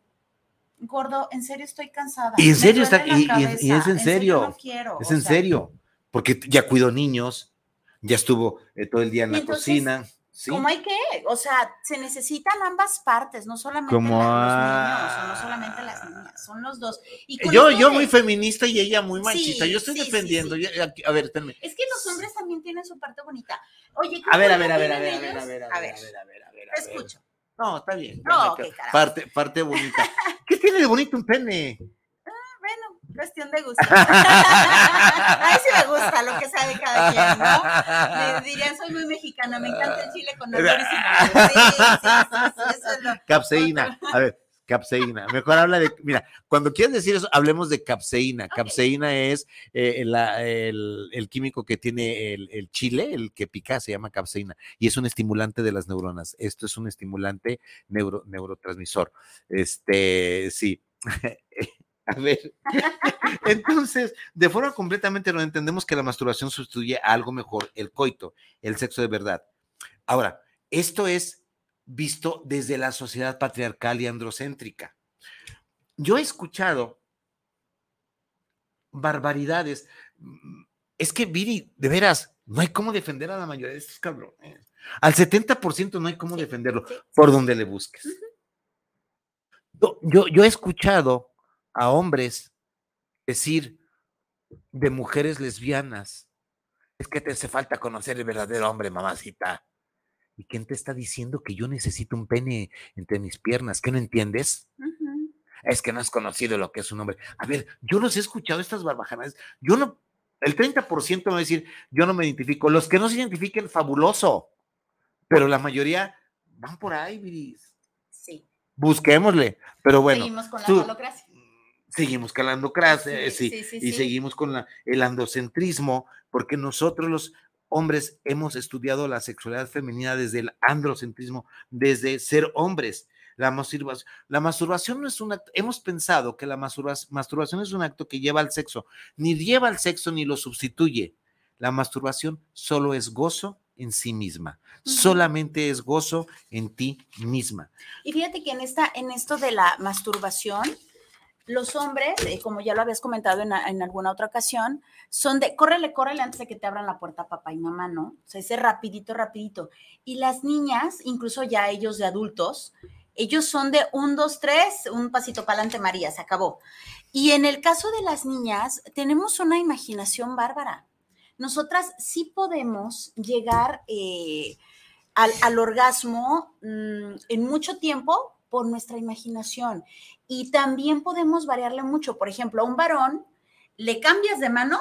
gordo, en serio estoy cansada. Y en serio está, y, es en, serio. es en serio, porque ya cuido niños, ya estuvo eh, todo el día en la cocina. Como hay que, o sea, se necesitan ambas partes, no solamente los niños, o no solamente las niñas, son los dos. yo, yo muy feminista y ella muy machista, yo estoy defendiendo. a ver, espérame. Es que los hombres también tienen su parte bonita. Oye, a ver, a ver, a ver, a ver, a ver, a ver, a ver, a ver, a ver, a ver, Te escucho. No, está bien. No, parte, parte bonita. ¿Qué tiene de bonito un pene? bueno, cuestión de gusto. a mí sí me gusta lo que sabe cada quien, ¿no? Me dirían, soy muy mexicana, me encanta el chile con olor y Sí, sí, sí, eso es lo, Capseína, a ver. Capseína. Mejor habla de, mira, cuando quieres decir eso, hablemos de capseína. Capseína es eh, el, el, químico que tiene el, el, chile, el que pica, se llama capseína, y es un estimulante de las neuronas. Esto es un estimulante neuro, neurotransmisor. Este, sí. A ver, entonces, de forma completamente no entendemos que la masturbación sustituye a algo mejor, el coito, el sexo de verdad. Ahora, esto es visto desde la sociedad patriarcal y androcéntrica. Yo he escuchado barbaridades. Es que, Viri, de veras, no hay cómo defender a la mayoría de estos cabrones. Al 70% no hay cómo defenderlo, por donde le busques. yo, yo he escuchado a hombres decir de mujeres lesbianas, es que te hace falta conocer el verdadero hombre, mamacita. ¿Y quién te está diciendo que yo necesito un pene entre mis piernas? ¿Qué no entiendes? Es que no has conocido lo que es un hombre. A ver, yo los he escuchado estas barbajanas. Yo no, El 30% va a decir, yo no me identifico. Los que no se identifiquen, fabuloso. Pero la mayoría van por ahí, Viris. Sí. Busquémosle. Pero bueno. Seguimos con la tú-. Seguimos con la andocracia, Sí, sí, sí, sí, y seguimos con la- el androcentrismo, porque nosotros los hombres hemos estudiado la sexualidad femenina desde el androcentrismo, desde ser hombres. La masturbación, la masturbación no es un acto, hemos pensado que la masturba- masturbación es un acto que lleva al sexo, ni lleva al sexo ni lo sustituye. La masturbación solo es gozo en sí misma, solamente es gozo en ti misma. Y fíjate que en, esta, en esto de la masturbación, los hombres, eh, como ya lo habías comentado en, alguna otra ocasión, son de córrele, córrele antes de que te abran la puerta papá y mamá, ¿no? O sea, ese rapidito, rapidito. Y las niñas, incluso ya ellos de adultos, ellos son de un, dos, tres, un pasito para adelante, María, se acabó. Y en el caso de las niñas, tenemos una imaginación bárbara. Nosotras sí podemos llegar eh, al, al orgasmo mm, en mucho tiempo por nuestra imaginación. Y también podemos variarle mucho. Por ejemplo, a un varón le cambias de mano.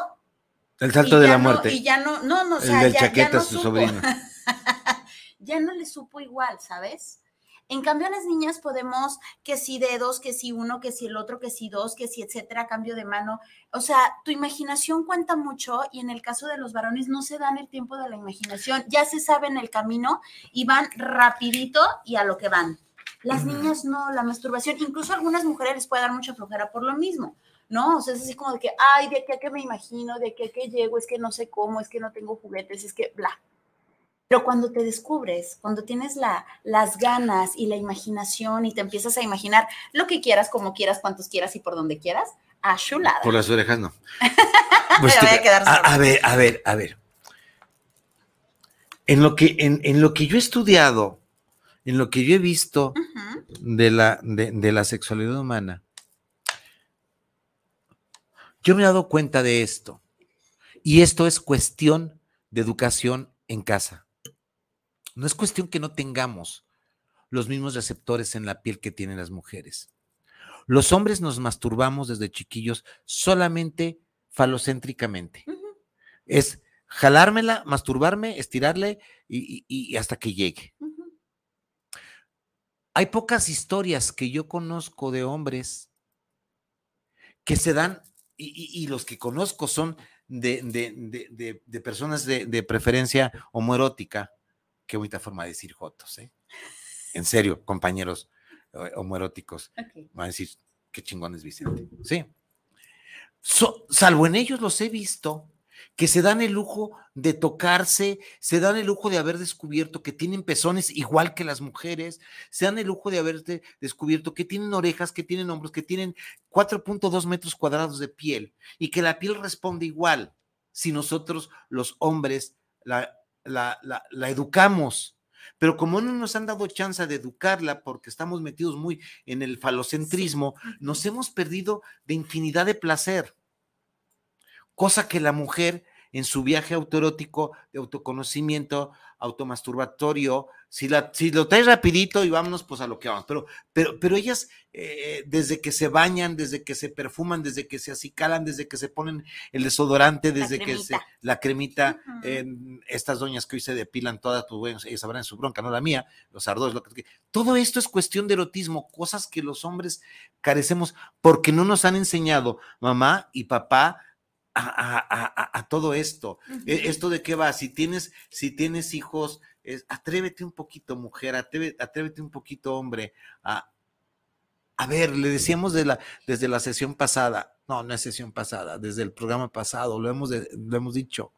El salto de ya la no- muerte. y ya no, no, no, o el sea, del ya, ya no sobrino. ya no le supo igual, ¿sabes? En cambio, a las niñas podemos que si dedos, que si uno, que si el otro, que si dos, que si etcétera, cambio de mano. O sea, tu imaginación cuenta mucho y en el caso de los varones no se dan el tiempo de la imaginación, ya se saben el camino y van rapidito y a lo que van. Las niñas no, la masturbación, incluso a algunas mujeres les puede dar mucha flojera por lo mismo, ¿no? O sea, es así como de que, ay, de qué a qué me imagino, de qué a qué llego, es que no sé cómo, es que no tengo juguetes, es que bla. Pero cuando te descubres, cuando tienes la, las ganas y la imaginación y te empiezas a imaginar lo que quieras, como quieras, cuantos quieras y por donde quieras, a chulada. Por las orejas no. Me voy a quedar a, a ver, a ver, a ver. En lo que, en, en lo que yo he estudiado, en lo que yo he visto de la, de, de la sexualidad humana, yo me he dado cuenta de esto. Y esto es cuestión de educación en casa. No es cuestión que no tengamos los mismos receptores en la piel que tienen las mujeres. Los hombres nos masturbamos desde chiquillos solamente falocéntricamente. Es jalármela, masturbarme, estirarle y, y- y hasta que llegue. Hay pocas historias que yo conozco de hombres que se dan, y, y- y los que conozco son de, de- de- de- personas de, preferencia homoerótica. Qué bonita forma de decir jotos, ¿eh? En serio, compañeros eh, homoeróticos. Ok. Van a decir, qué chingón es Vicente. Sí. So- salvo en ellos los he visto que se dan el lujo de tocarse, se dan el lujo de haber descubierto que tienen pezones igual que las mujeres, se dan el lujo de haber de- descubierto que tienen orejas, que tienen hombros, que tienen 4.2 metros cuadrados de piel y que la piel responde igual si nosotros los hombres la, la, la- la educamos. Pero como no nos han dado chance de educarla porque estamos metidos muy en el falocentrismo, nos hemos perdido de infinidad de placer. Cosa que la mujer en su viaje autoerótico de autoconocimiento, automasturbatorio, si, la, si lo traes rapidito y vámonos pues a lo que vamos, pero, pero, pero ellas eh, desde que se bañan, desde que se perfuman, desde que se acicalan, desde que se ponen el desodorante, desde que se, la cremita, estas doñas que hoy se depilan todas, pues bueno, ellas sabrán su bronca, no la mía, los ardores, lo que, todo esto es cuestión de erotismo, cosas que los hombres carecemos porque no nos han enseñado mamá y papá a, todo esto. E-. Esto de qué va, si tienes, si tienes hijos, es- atrévete un poquito, mujer, atrévete, un poquito, hombre, a, a ver, le decíamos de la, desde la sesión pasada, no, no es sesión pasada, desde el programa pasado, lo hemos, de- lo hemos dicho.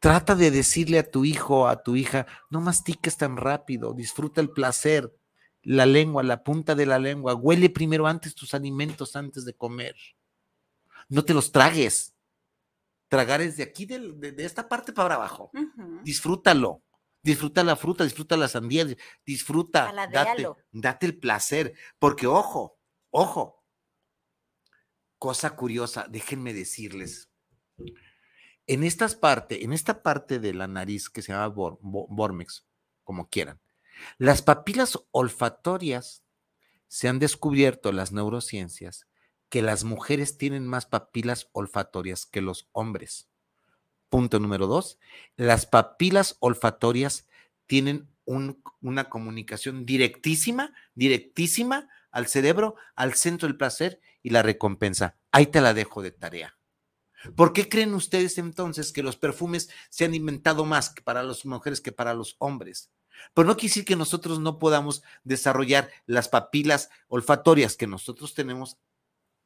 Trata de decirle a tu hijo, a tu hija, no mastiques tan rápido, disfruta el placer, la lengua, la punta de la lengua, huele primero antes tus alimentos antes de comer. No te los tragues. Tragar es de aquí, de, de esta parte para abajo. Disfrútalo. Disfruta la fruta, disfruta la sandía, disfruta, date, date el placer, porque ojo, ojo, cosa curiosa, déjenme decirles, en estas partes, en esta parte de la nariz que se llama bor- bo- Bormex, como quieran, las papilas olfatorias se han descubierto las neurociencias que las mujeres tienen más papilas olfatorias que los hombres. Punto número dos, las papilas olfatorias tienen una comunicación directísima, directísima al cerebro, al centro del placer y la recompensa. Ahí te la dejo de tarea. ¿Por qué creen ustedes entonces que los perfumes se han inventado más para las mujeres que para los hombres? Pero no quiere decir que nosotros no podamos desarrollar las papilas olfatorias que nosotros tenemos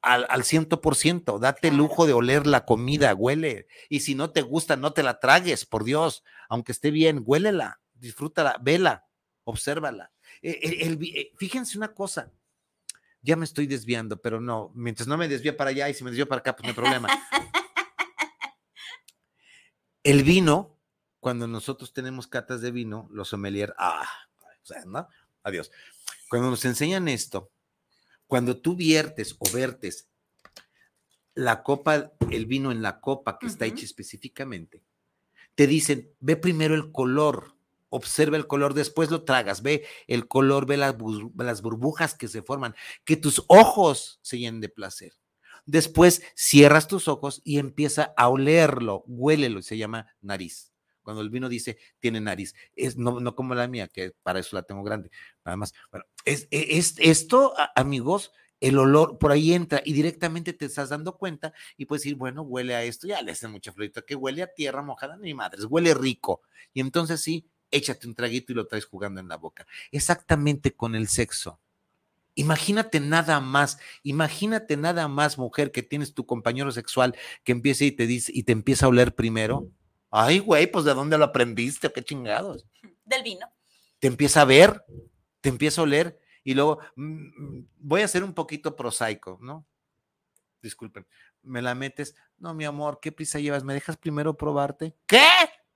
al, al ciento por ciento. Date el lujo de oler la comida, huele. Y si no te gusta, no te la tragues, por Dios. Aunque esté bien, huélela, disfrútala, vela, obsérvala. E, e, eh, fíjense una cosa, ya me estoy desviando, pero no, mientras no me desvíe para allá y si me desvío para acá, pues no hay problema. El vino, cuando nosotros tenemos catas de vino, los sommelier, ah, o sea, ¿no? Adiós. Cuando nos enseñan esto, cuando tú viertes o vertes la copa, el vino en la copa que está hecha específicamente, te dicen, ve primero el color, observa el color, después lo tragas, ve el color, ve las, las burbujas que se forman, que tus ojos se llenen de placer. Después cierras tus ojos y empieza a olerlo, huélelo, se llama nariz. Cuando el vino dice tiene nariz, es no, no como la mía, que para eso la tengo grande. Nada más. Bueno, es, e, es, esto, amigos, el olor por ahí entra y directamente te estás dando cuenta y puedes decir, bueno, huele a esto, ya le hacen mucha florita, que huele a tierra mojada, ni madres, huele rico. Y entonces sí, échate un traguito y lo traes jugando en la boca. Exactamente con el sexo. Imagínate nada más, imagínate nada más, mujer, que tienes tu compañero sexual que empieza y te dice y te empieza a oler primero. Ay, güey, pues de dónde lo aprendiste, qué chingados. Del vino. Te empieza a ver, te empieza a oler y luego mm, mm, voy a ser un poquito prosaico, ¿no? Disculpen, me la metes. No, mi amor, ¿qué prisa llevas? ¿Me dejas primero probarte? ¿Qué?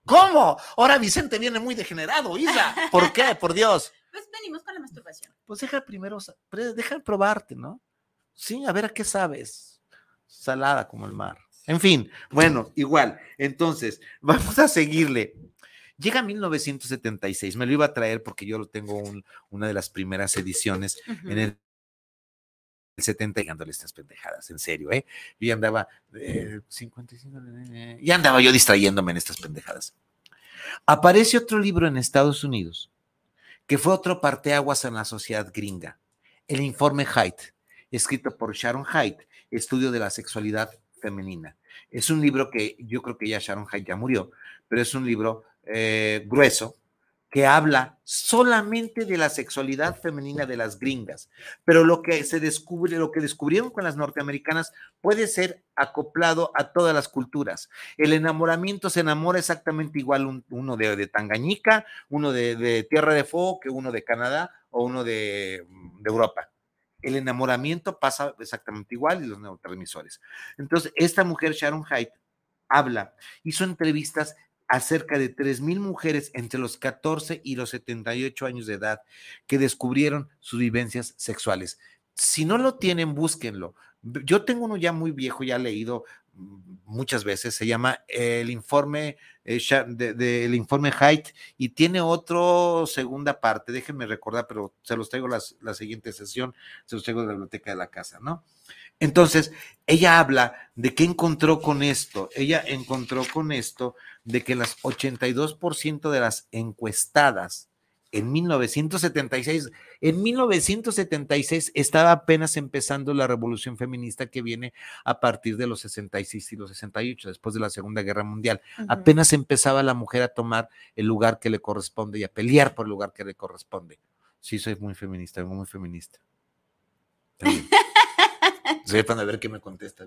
¿Cómo? Ahora Vicente viene muy degenerado, Isa. ¿Por qué? Por Dios. Pues venimos con la masturbación. Pues deja primero, deja probarte, ¿no? Sí, a ver a qué sabes. Salada como el mar. En fin, bueno, igual. Entonces, vamos a seguirle. Llega 1976, me lo iba a traer porque yo lo tengo una de las primeras ediciones en el 70 dándole estas pendejadas, en serio, ¿eh? Yo ya andaba, eh, 55, ya andaba yo distrayéndome en estas pendejadas. Aparece otro libro en Estados Unidos que fue otro parteaguas en la sociedad gringa, el informe Haidt, escrito por Sharon Haidt, Estudio de la Sexualidad Femenina. Es un libro que yo creo que ya Sharon Haidt ya murió, pero es un libro eh, grueso, que habla solamente de la sexualidad femenina de las gringas, pero lo que se descubre, lo que descubrieron con las norteamericanas puede ser acoplado a todas las culturas. El enamoramiento se enamora exactamente igual uno de, Tangañica, uno de, Tierra de Fuego que uno de Canadá o uno de, de Europa. El enamoramiento pasa exactamente igual y los neurotransmisores. Entonces, esta mujer, Sharon Haidt, habla, hizo entrevistas a cerca de 3.000 mujeres entre los 14 y los 78 años de edad que descubrieron sus vivencias sexuales. Si no lo tienen, búsquenlo. Yo tengo uno ya muy viejo, ya leído muchas veces, se llama el informe eh, del informe Height y tiene otro segunda parte, déjenme recordar, pero se los traigo la siguiente sesión, se los traigo de la biblioteca de la casa, ¿no? Entonces, ella habla de qué encontró con esto. Ella encontró con esto de que las 82% de las encuestadas en 1976, en 1976 estaba apenas empezando la revolución feminista que viene a partir de los 66 y los 68, después de la Segunda Guerra Mundial. Apenas empezaba la mujer a tomar el lugar que le corresponde y a pelear por el lugar que le corresponde. Sí, soy muy feminista, muy feminista. Sepan a ver qué me contesta,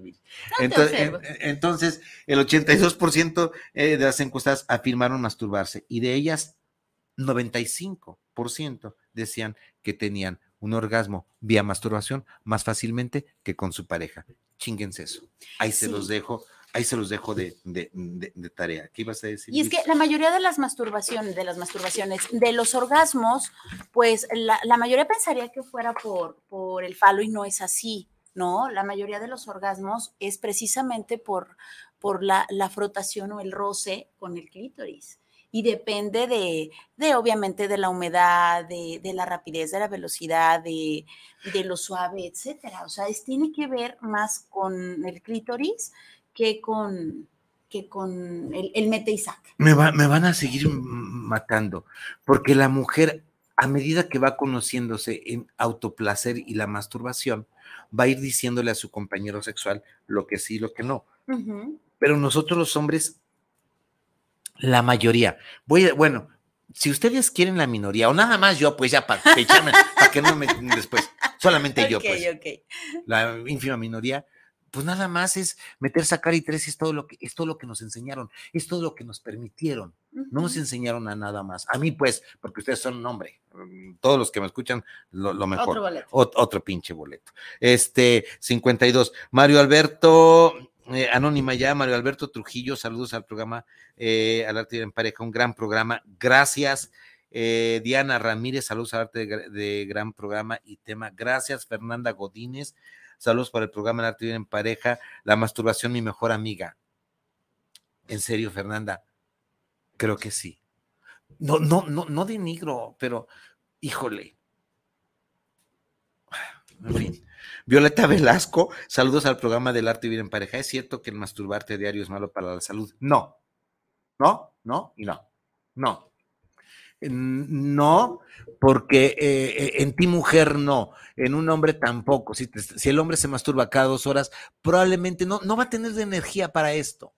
Entonces, el 82% eh, de las encuestadas afirmaron masturbarse y de ellas 95% decían que tenían un orgasmo vía masturbación más fácilmente que con su pareja. Chinguense eso. Ahí se los dejo ahí se los dejo de, tarea. ¿Qué ibas a decir? Y es que la mayoría de las masturbaciones, de las masturbaciones, de los orgasmos, pues la, mayoría pensaría que fuera por, por el falo y no es así. ¿no? La mayoría de los orgasmos es precisamente por, por la, frotación o el roce con el clítoris. Y depende de, de obviamente, de la humedad, de, de, la rapidez, de la velocidad, de, de lo suave, etcétera. O sea, es, tiene que ver más con el clítoris que con, que con el, el mete y saca. Me, va, me van a seguir matando, porque la mujer, a medida que va conociéndose en autoplacer y la masturbación, va a ir diciéndole a su compañero sexual lo que sí y lo que no. Uh -huh. Pero nosotros los hombres la mayoría. Voy a, bueno, si ustedes quieren la minoría, o nada más yo, pues ya para que no me después, solamente okay, yo, pues. Okay. La ínfima minoría, pues nada más es meter, sacar y tres, es todo lo que, es todo lo que nos enseñaron, es todo lo que nos permitieron. Uh -huh. No nos enseñaron a nada más. A mí, pues, porque ustedes son un hombre, todos los que me escuchan, lo, lo mejor. Otro boleto. O, otro pinche boleto. Este, 52. Mario Alberto, eh, anónima ya, Mario Alberto Trujillo, saludos al programa, eh, al Arte en Pareja, un gran programa, gracias. Eh, Diana Ramírez, saludos al Arte de, gran programa y tema, gracias. Fernanda Godínez, saludos para el programa El Arte en Pareja, la masturbación, mi mejor amiga. En serio, Fernanda, creo que sí. No, no, no, no denigro, pero híjole. En fin. Violeta Velasco, saludos al programa del arte vivir en pareja. ¿Es cierto que el masturbarte diario es malo para la salud? No. No, no y no. No. No, porque eh, en ti mujer no, en un hombre tampoco. Si, si, el hombre se masturba cada dos horas, probablemente no, no va a tener energía para esto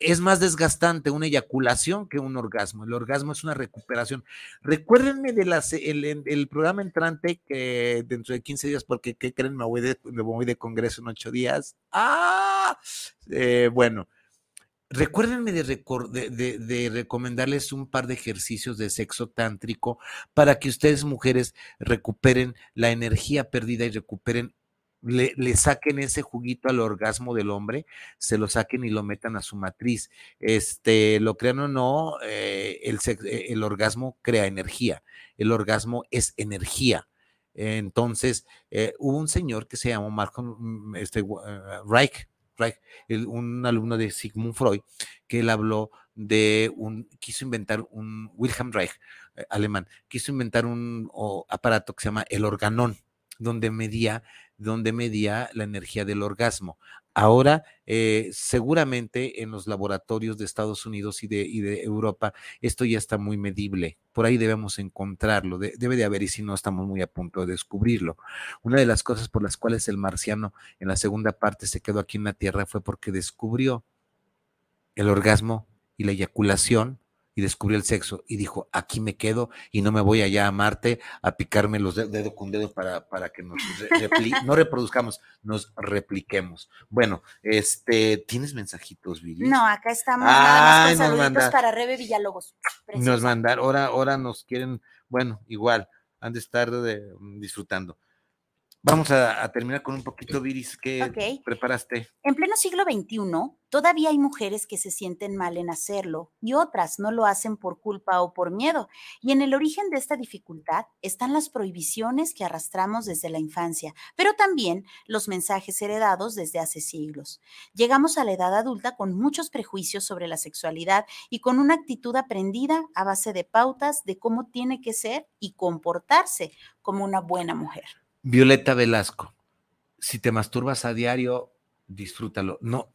es más desgastante una eyaculación que un orgasmo. El orgasmo es una recuperación. Recuérdenme del el, programa entrante que dentro de 15 días, porque ¿qué creen? Me voy de, voy de congreso en 8 días. ¡Ah! Eh, bueno, recuérdenme de, de, de, de, recomendarles un par de ejercicios de sexo tántrico para que ustedes, mujeres, recuperen la energía perdida y recuperen le, saquen ese juguito al orgasmo del hombre, se lo saquen y lo metan a su matriz. Este, lo crean o no, eh, el, el, orgasmo crea energía. El orgasmo es energía. Entonces, eh, hubo un señor que se llamó Marco este, uh, Reich, Reich un alumno de Sigmund Freud, que él habló de un, quiso inventar un, Wilhelm Reich, eh, alemán, quiso inventar un aparato que se llama el organón, donde medía donde medía la energía del orgasmo. Ahora, eh, seguramente en los laboratorios de Estados Unidos y de, Europa, esto ya está muy medible. Por ahí debemos encontrarlo. De, debe de haber, y si no, estamos muy a punto de descubrirlo. Una de las cosas por las cuales el marciano en la segunda parte se quedó aquí en la Tierra fue porque descubrió el orgasmo y la eyaculación y descubrió el sexo y dijo, aquí me quedo y no me voy allá a Marte a picarme los dedos dedo con dedo para, para que nos no reproduzcamos, nos repliquemos. Bueno, este, ¿tienes mensajitos, Viri? No, acá estamos nada más con saluditos para Rebe Villalobos. Preciosa. Nos mandar, ahora, ahora nos quieren, bueno, igual, han de estar de, disfrutando. Vamos a, a, terminar con un poquito, Viris, ¿qué okay. preparaste? En pleno siglo XXI, todavía hay mujeres que se sienten mal en hacerlo y otras no lo hacen por culpa o por miedo. Y en el origen de esta dificultad están las prohibiciones que arrastramos desde la infancia, pero también los mensajes heredados desde hace siglos. Llegamos a la edad adulta con muchos prejuicios sobre la sexualidad y con una actitud aprendida a base de pautas de cómo tiene que ser y comportarse como una buena mujer. Violeta Velasco, si te masturbas a diario, disfrútalo. No,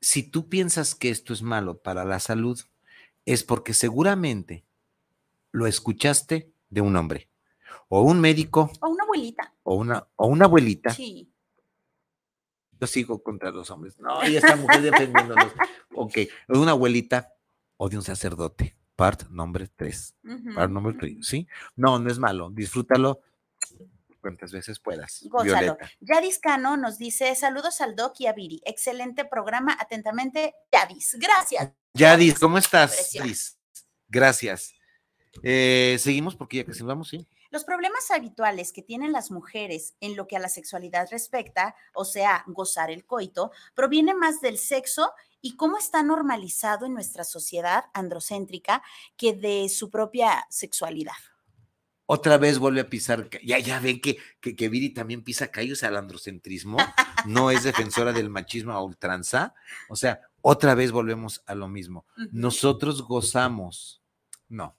si tú piensas que esto es malo para la salud, es porque seguramente lo escuchaste de un hombre, o un médico, o una abuelita, o una, o una abuelita. Sí. Yo sigo contra los hombres. No, y esta mujer defendiéndolos. ok, de una abuelita o de un sacerdote. Part nombre 3. Uh -huh. Part nombre 3, ¿sí? No, no es malo. Disfrútalo cuantas veces puedas. Gózalo. Yadis Cano nos dice, saludos al Doc y a Viri. Excelente programa. Atentamente, Yadis. Gracias. Yadis, ¿cómo estás? Yadis? Gracias. Eh, seguimos porque ya casi vamos, sí. Los problemas habituales que tienen las mujeres en lo que a la sexualidad respecta, o sea, gozar el coito, provienen más del sexo y cómo está normalizado en nuestra sociedad androcéntrica que de su propia sexualidad otra vez vuelve a pisar, ya, ya ven que, que, que Viri también pisa callos al androcentrismo, no es defensora del machismo a ultranza, o sea, otra vez volvemos a lo mismo. Nosotros gozamos, no.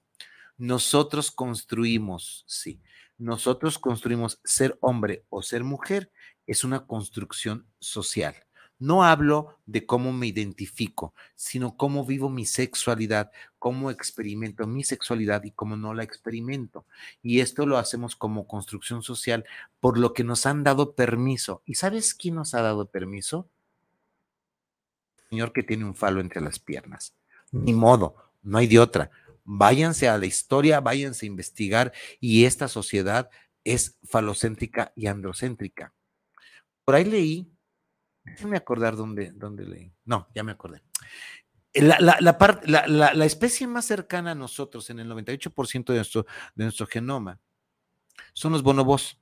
Nosotros construimos, sí. Nosotros construimos ser hombre o ser mujer es una construcción social. No hablo de cómo me identifico, sino cómo vivo mi sexualidad, cómo experimento mi sexualidad y cómo no la experimento. Y esto lo hacemos como construcción social por lo que nos han dado permiso. ¿Y sabes quién nos ha dado permiso? El señor que tiene un falo entre las piernas. Ni modo, no hay de otra. Váyanse a la historia, váyanse a investigar y esta sociedad es falocéntrica y androcéntrica. Por ahí leí, déjenme acordar dónde, dónde leí. No, ya me acordé. La, la, la, part- la- la- especie más cercana a nosotros en el 98% de nuestro, de nuestro genoma son los bonobos.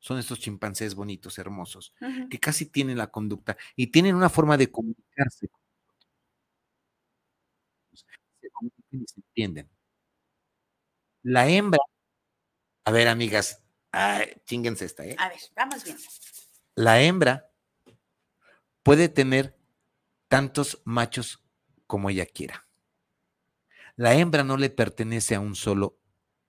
Son estos chimpancés bonitos, hermosos, que casi tienen la conducta y tienen una forma de comunicarse. Se comunican y se entienden. La hembra, a ver, amigas, ay, chinguense esta, ¿eh? A ver, vamos bien. La hembra puede tener tantos machos como ella quiera. La hembra no le pertenece a un solo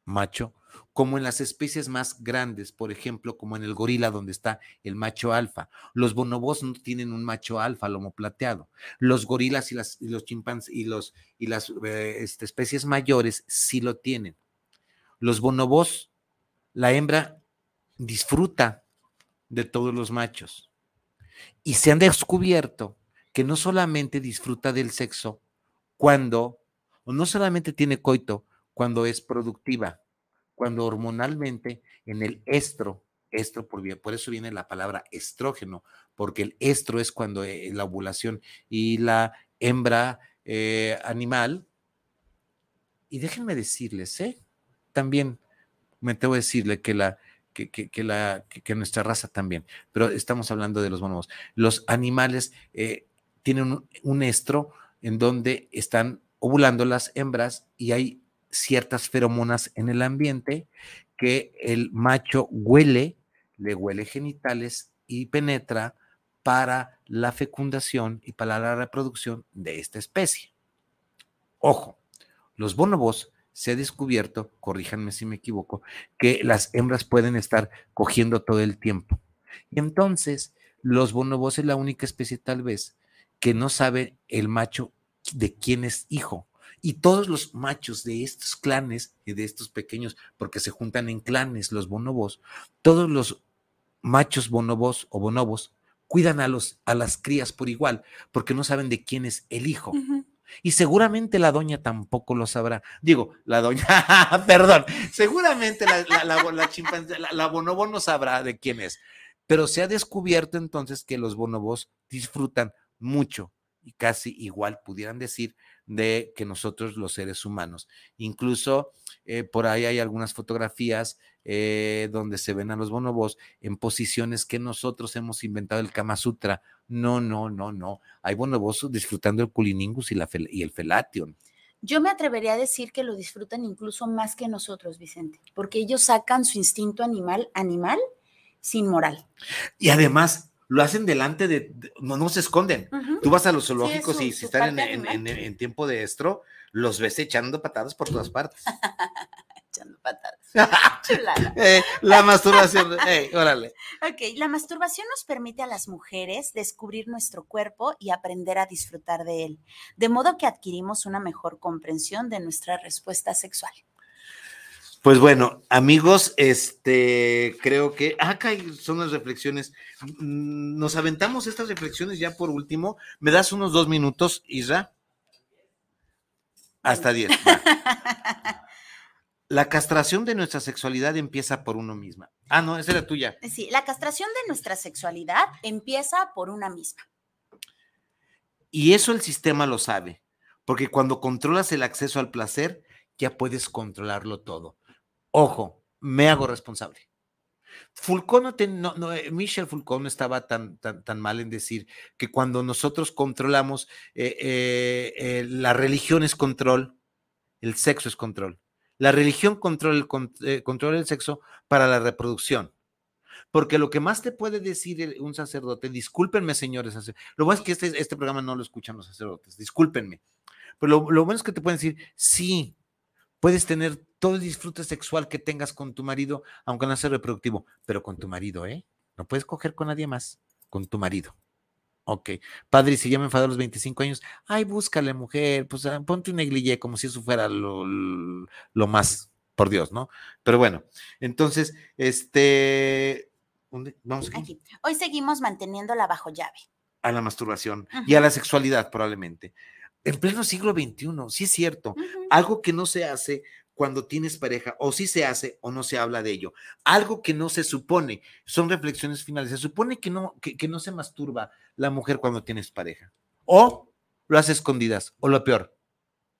macho, como en las especies más grandes, por ejemplo, como en el gorila donde está el macho alfa. Los bonobos no tienen un macho alfa, lomo plateado. Los gorilas y, las, y los chimpancés y, los, y las eh, este, especies mayores sí lo tienen. Los bonobos, la hembra disfruta de todos los machos. Y se han descubierto que no solamente disfruta del sexo cuando, o no solamente tiene coito cuando es productiva, cuando hormonalmente en el estro, estro por, por eso viene la palabra estrógeno, porque el estro es cuando eh, la ovulación y la hembra eh, animal, y déjenme decirles, ¿eh? también me tengo que decirle que la, que, nuestra raza también, pero estamos hablando de los bonobos. Los animales eh, tienen un, un estro en donde están ovulando las hembras y hay ciertas feromonas en el ambiente que el macho huele, le huele genitales y penetra para la fecundación y para la reproducción de esta especie. Ojo, los bonobos se ha descubierto, corríjanme si me equivoco, que las hembras pueden estar cogiendo todo el tiempo. Y entonces, los bonobos es la única especie tal vez que no sabe el macho de quién es hijo. Y todos los machos de estos clanes y de estos pequeños, porque se juntan en clanes los bonobos, todos los machos bonobos o bonobos cuidan a, los, a las crías por igual, porque no saben de quién es el hijo. Y seguramente la doña tampoco lo sabrá. Digo, la doña, perdón, seguramente la, la, la, la chimpancé, la, bonobo no sabrá de quién es. Pero se ha descubierto entonces que los bonobos disfrutan mucho y casi igual pudieran decir de que nosotros los seres humanos. Incluso eh, por ahí hay algunas fotografías eh, donde se ven a los bonobos en posiciones que nosotros hemos inventado el Kama Sutra. No, no, no, no. Hay bonobos disfrutando el culiningus y, la fel- y el felation. Yo me atrevería a decir que lo disfrutan incluso más que nosotros, Vicente, porque ellos sacan su instinto animal, animal, sin moral. Y además lo hacen delante de, de- no, no se esconden. Ujú. Tú vas a los zoológicos su- y si están en, en- en- en tiempo de estro, los ves echando patadas por todas partes. Echando patadas. Chulada. Eh, la masturbación, ey, órale. Ok, la masturbación nos permite a las mujeres descubrir nuestro cuerpo y aprender a disfrutar de él, de modo que adquirimos una mejor comprensión de nuestra respuesta sexual. Pues bueno, amigos, este creo que ah, acá hay- son las reflexiones. Mm, Nos aventamos estas reflexiones ya por último. ¿Me das unos dos minutos, Isra? Hasta diez. La castración de nuestra sexualidad empieza por uno misma. Ah, no, esa era tuya. Sí, la castración de nuestra sexualidad empieza por una misma. Y eso el sistema lo sabe, porque cuando controlas el acceso al placer, ya puedes controlarlo todo. Ojo, me hago responsable. Foucault no, ten- no- no, eh, Michel Foucault no estaba tan, tan, tan mal en decir que cuando nosotros controlamos, eh, eh, eh, la religión es control, el sexo es control. La religión controla el, con- eh, controla el sexo para la reproducción. Porque lo que más te puede decir un sacerdote, discúlpenme, señores, lo bueno es que este, este programa no lo escuchan los sacerdotes, discúlpenme. Pero lo, lo bueno es que te pueden decir, sí, puedes tener todo el disfrute sexual que tengas con tu marido, aunque no sea reproductivo, pero con tu marido, ¿eh? No puedes coger con nadie más, con tu marido. Ok. Padre, si ya me enfadó a los 25 años, ay, búscale, mujer, pues ah, ponte un negligé como si eso fuera lo, lo más, por Dios, ¿no? Pero bueno, entonces, este, Vamos aquí. Hoy seguimos manteniendo la bajo llave. A la masturbación y a la sexualidad, probablemente. En pleno siglo XXI, sí es cierto. Algo que no se hace cuando tienes pareja, o sí se hace o no se habla de ello. Algo que no se supone, son reflexiones finales. Se supone que no, que, no se masturba la mujer cuando tienes pareja. O lo hace escondidas, o lo peor,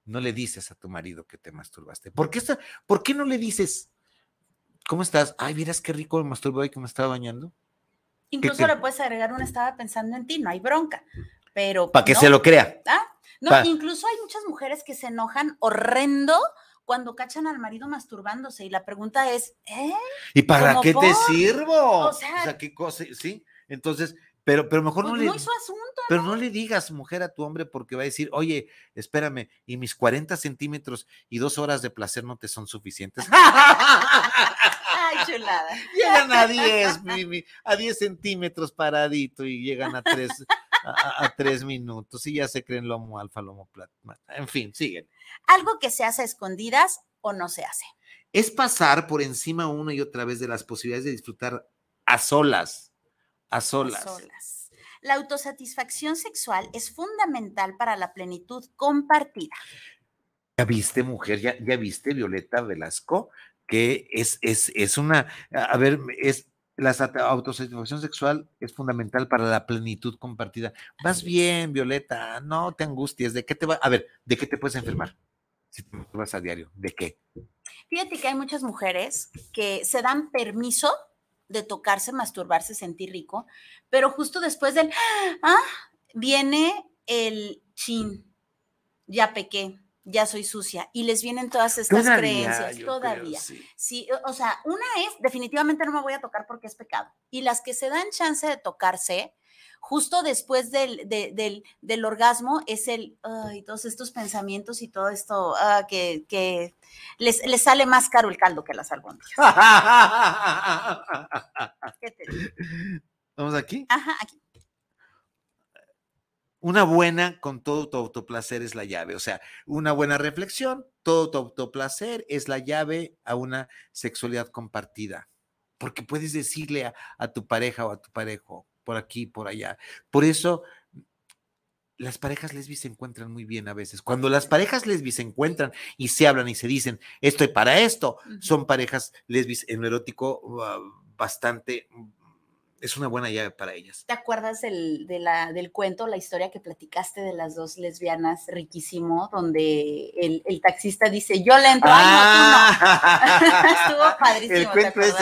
no le dices a tu marido que te masturbaste. ¿Por qué, ¿por qué no le dices? ¿Cómo estás? Ay, miras qué rico me masturbé hoy que me estaba bañando. Incluso le puedes agregar un estaba pensando en ti, no hay bronca. Pero. Para que se lo crea. ¿Ah? No, incluso hay muchas mujeres que se enojan horrendo cuando cachan al marido masturbándose y la pregunta es, ¿eh? ¿Y para qué te sirvo? O sea, qué cosa, sí. Entonces, pero, pero mejor no, pues le. pero ¿no? le digas mujer a tu hombre porque va a decir, oye, espérame, y mis 40 centímetros y dos horas de placer no te son suficientes. Ay, chulada. Llegan a 10, a 10 centímetros paradito y llegan a 3, a, minutos y ya se creen lomo alfa, lomo plata. En fin, siguen. Algo que se hace a escondidas o no se hace. Es pasar por encima una y otra vez de las posibilidades de disfrutar a solas a solas. La autosatisfacción sexual es fundamental para la plenitud compartida. ¿Ya viste, mujer? ¿Ya, ya viste, Violeta Velasco? Que es, es, es una, a ver, es la autosatisfacción sexual es fundamental para la plenitud compartida. Vas bien, Violeta, no te angusties. ¿De qué te va? A ver, ¿de qué te puedes enfermar? Si te vas a diario, ¿de qué? Fíjate que hay muchas mujeres que se dan permiso de tocarse, masturbarse, sentir rico, pero justo después del, ah, viene el chin, ya pequé, ya soy sucia, y les vienen todas estas creencias, todavía. sí. o sea, una es, definitivamente no me voy a tocar porque es pecado, y las que se dan chance de tocarse, justo después del, del, orgasmo es el, ay, todos estos pensamientos y todo esto ah, que, que les, les, sale más caro el caldo que las albóndigas. ¿Qué te digo? ¿Vamos aquí? Ajá, aquí. Una buena con todo tu autoplacer es la llave, o sea, una buena reflexión, todo tu autoplacer es la llave a una sexualidad compartida, porque puedes decirle a, a tu pareja o a tu parejo, por aquí, por allá. Por eso las parejas lesbis se encuentran muy bien a veces. Cuando las parejas lesbis se encuentran y se hablan y se dicen, estoy para esto, son parejas lesbis en lo erótico ah, bastante es una buena llave para ellas. ¿Te acuerdas del, de la, del cuento, la historia que platicaste de las dos lesbianas riquísimo, donde el, el taxista dice, yo le entro, ah, Estuvo padrísimo. El cuento es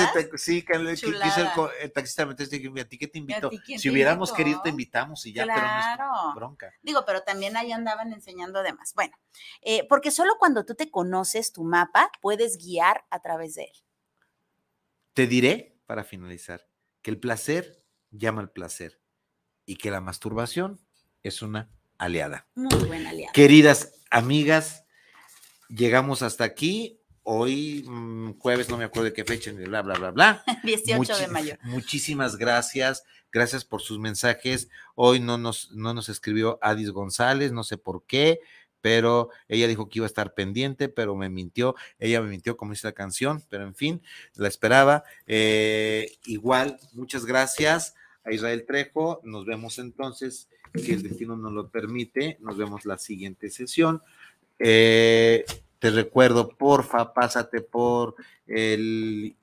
sí, que, el, el, taxista me dice, ¿a ti qué te invito? Si hubiéramos querido, te invitamos y ya, pero no es bronca. Digo, pero también ahí andaban enseñando demás. Bueno, eh, porque solo cuando tú te conoces tu mapa, puedes guiar a través de él. Te diré, para finalizar, que el placer llama al placer y que la masturbación es una aliada. Muy buena aliada. Queridas amigas, llegamos hasta aquí. Hoy, mm, jueves, no me acuerdo de qué fecha, ni bla, bla, bla, bla. 18 de mayo. Muchísimas gracias. Gracias por sus mensajes. Hoy no nos, no nos escribió Adis González, no sé por qué pero ella dijo que iba a estar pendiente, pero me mintió, ella me mintió como dice la canción, pero en fin, la esperaba. Eh, igual, muchas gracias a Israel Trejo, nos vemos entonces, si el destino nos lo permite, nos vemos la siguiente sesión. Eh, te recuerdo, porfa, pásate por el,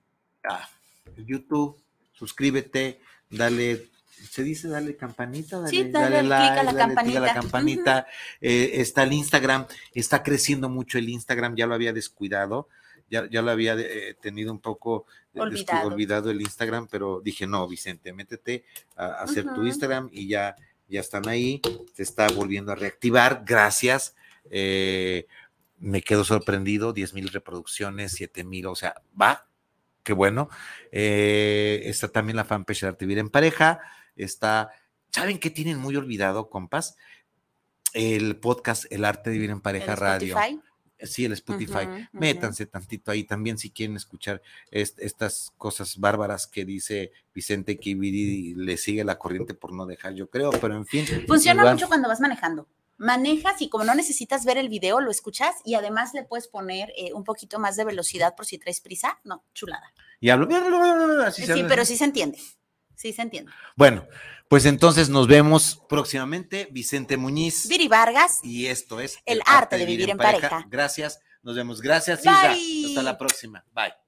ah, el YouTube, suscríbete, dale se dice dale campanita, dale, sí, dale, a la campanita. la campanita. Eh, está el Instagram, está creciendo mucho el Instagram, ya lo había descuidado, ya, ya lo había eh, tenido un poco olvidado. el Instagram, pero dije, no, Vicente, métete a, hacer tu Instagram y ya, ya están ahí, se está volviendo a reactivar, gracias. Eh, me quedo sorprendido, 10 mil reproducciones, 7 mil, o sea, va qué bueno. Eh, está también la fanpage de Arte Vivir en Pareja. Está, ¿saben qué tienen muy olvidado, compas? El podcast El Arte de Vivir en Pareja ¿El Radio. Spotify? Sí, el Spotify. Ujú. Métanse tantito ahí también si quieren escuchar est- estas cosas bárbaras que dice Vicente que le sigue la corriente por no dejar, yo creo, pero en fin. Funciona igual- mucho cuando vas manejando. Manejas y como no necesitas ver el video, lo escuchas y además le puedes poner eh, un poquito más de velocidad por si traes prisa. No, chulada. Y hablo, así se Sí, habla, pero sí se entiende. Sí se entiende. Bueno, pues entonces nos vemos próximamente, Vicente Muñiz. Viri Vargas, Y esto es El arte de vivir en pareja. Gracias, nos vemos. Gracias, Isa. Hasta la próxima. Bye.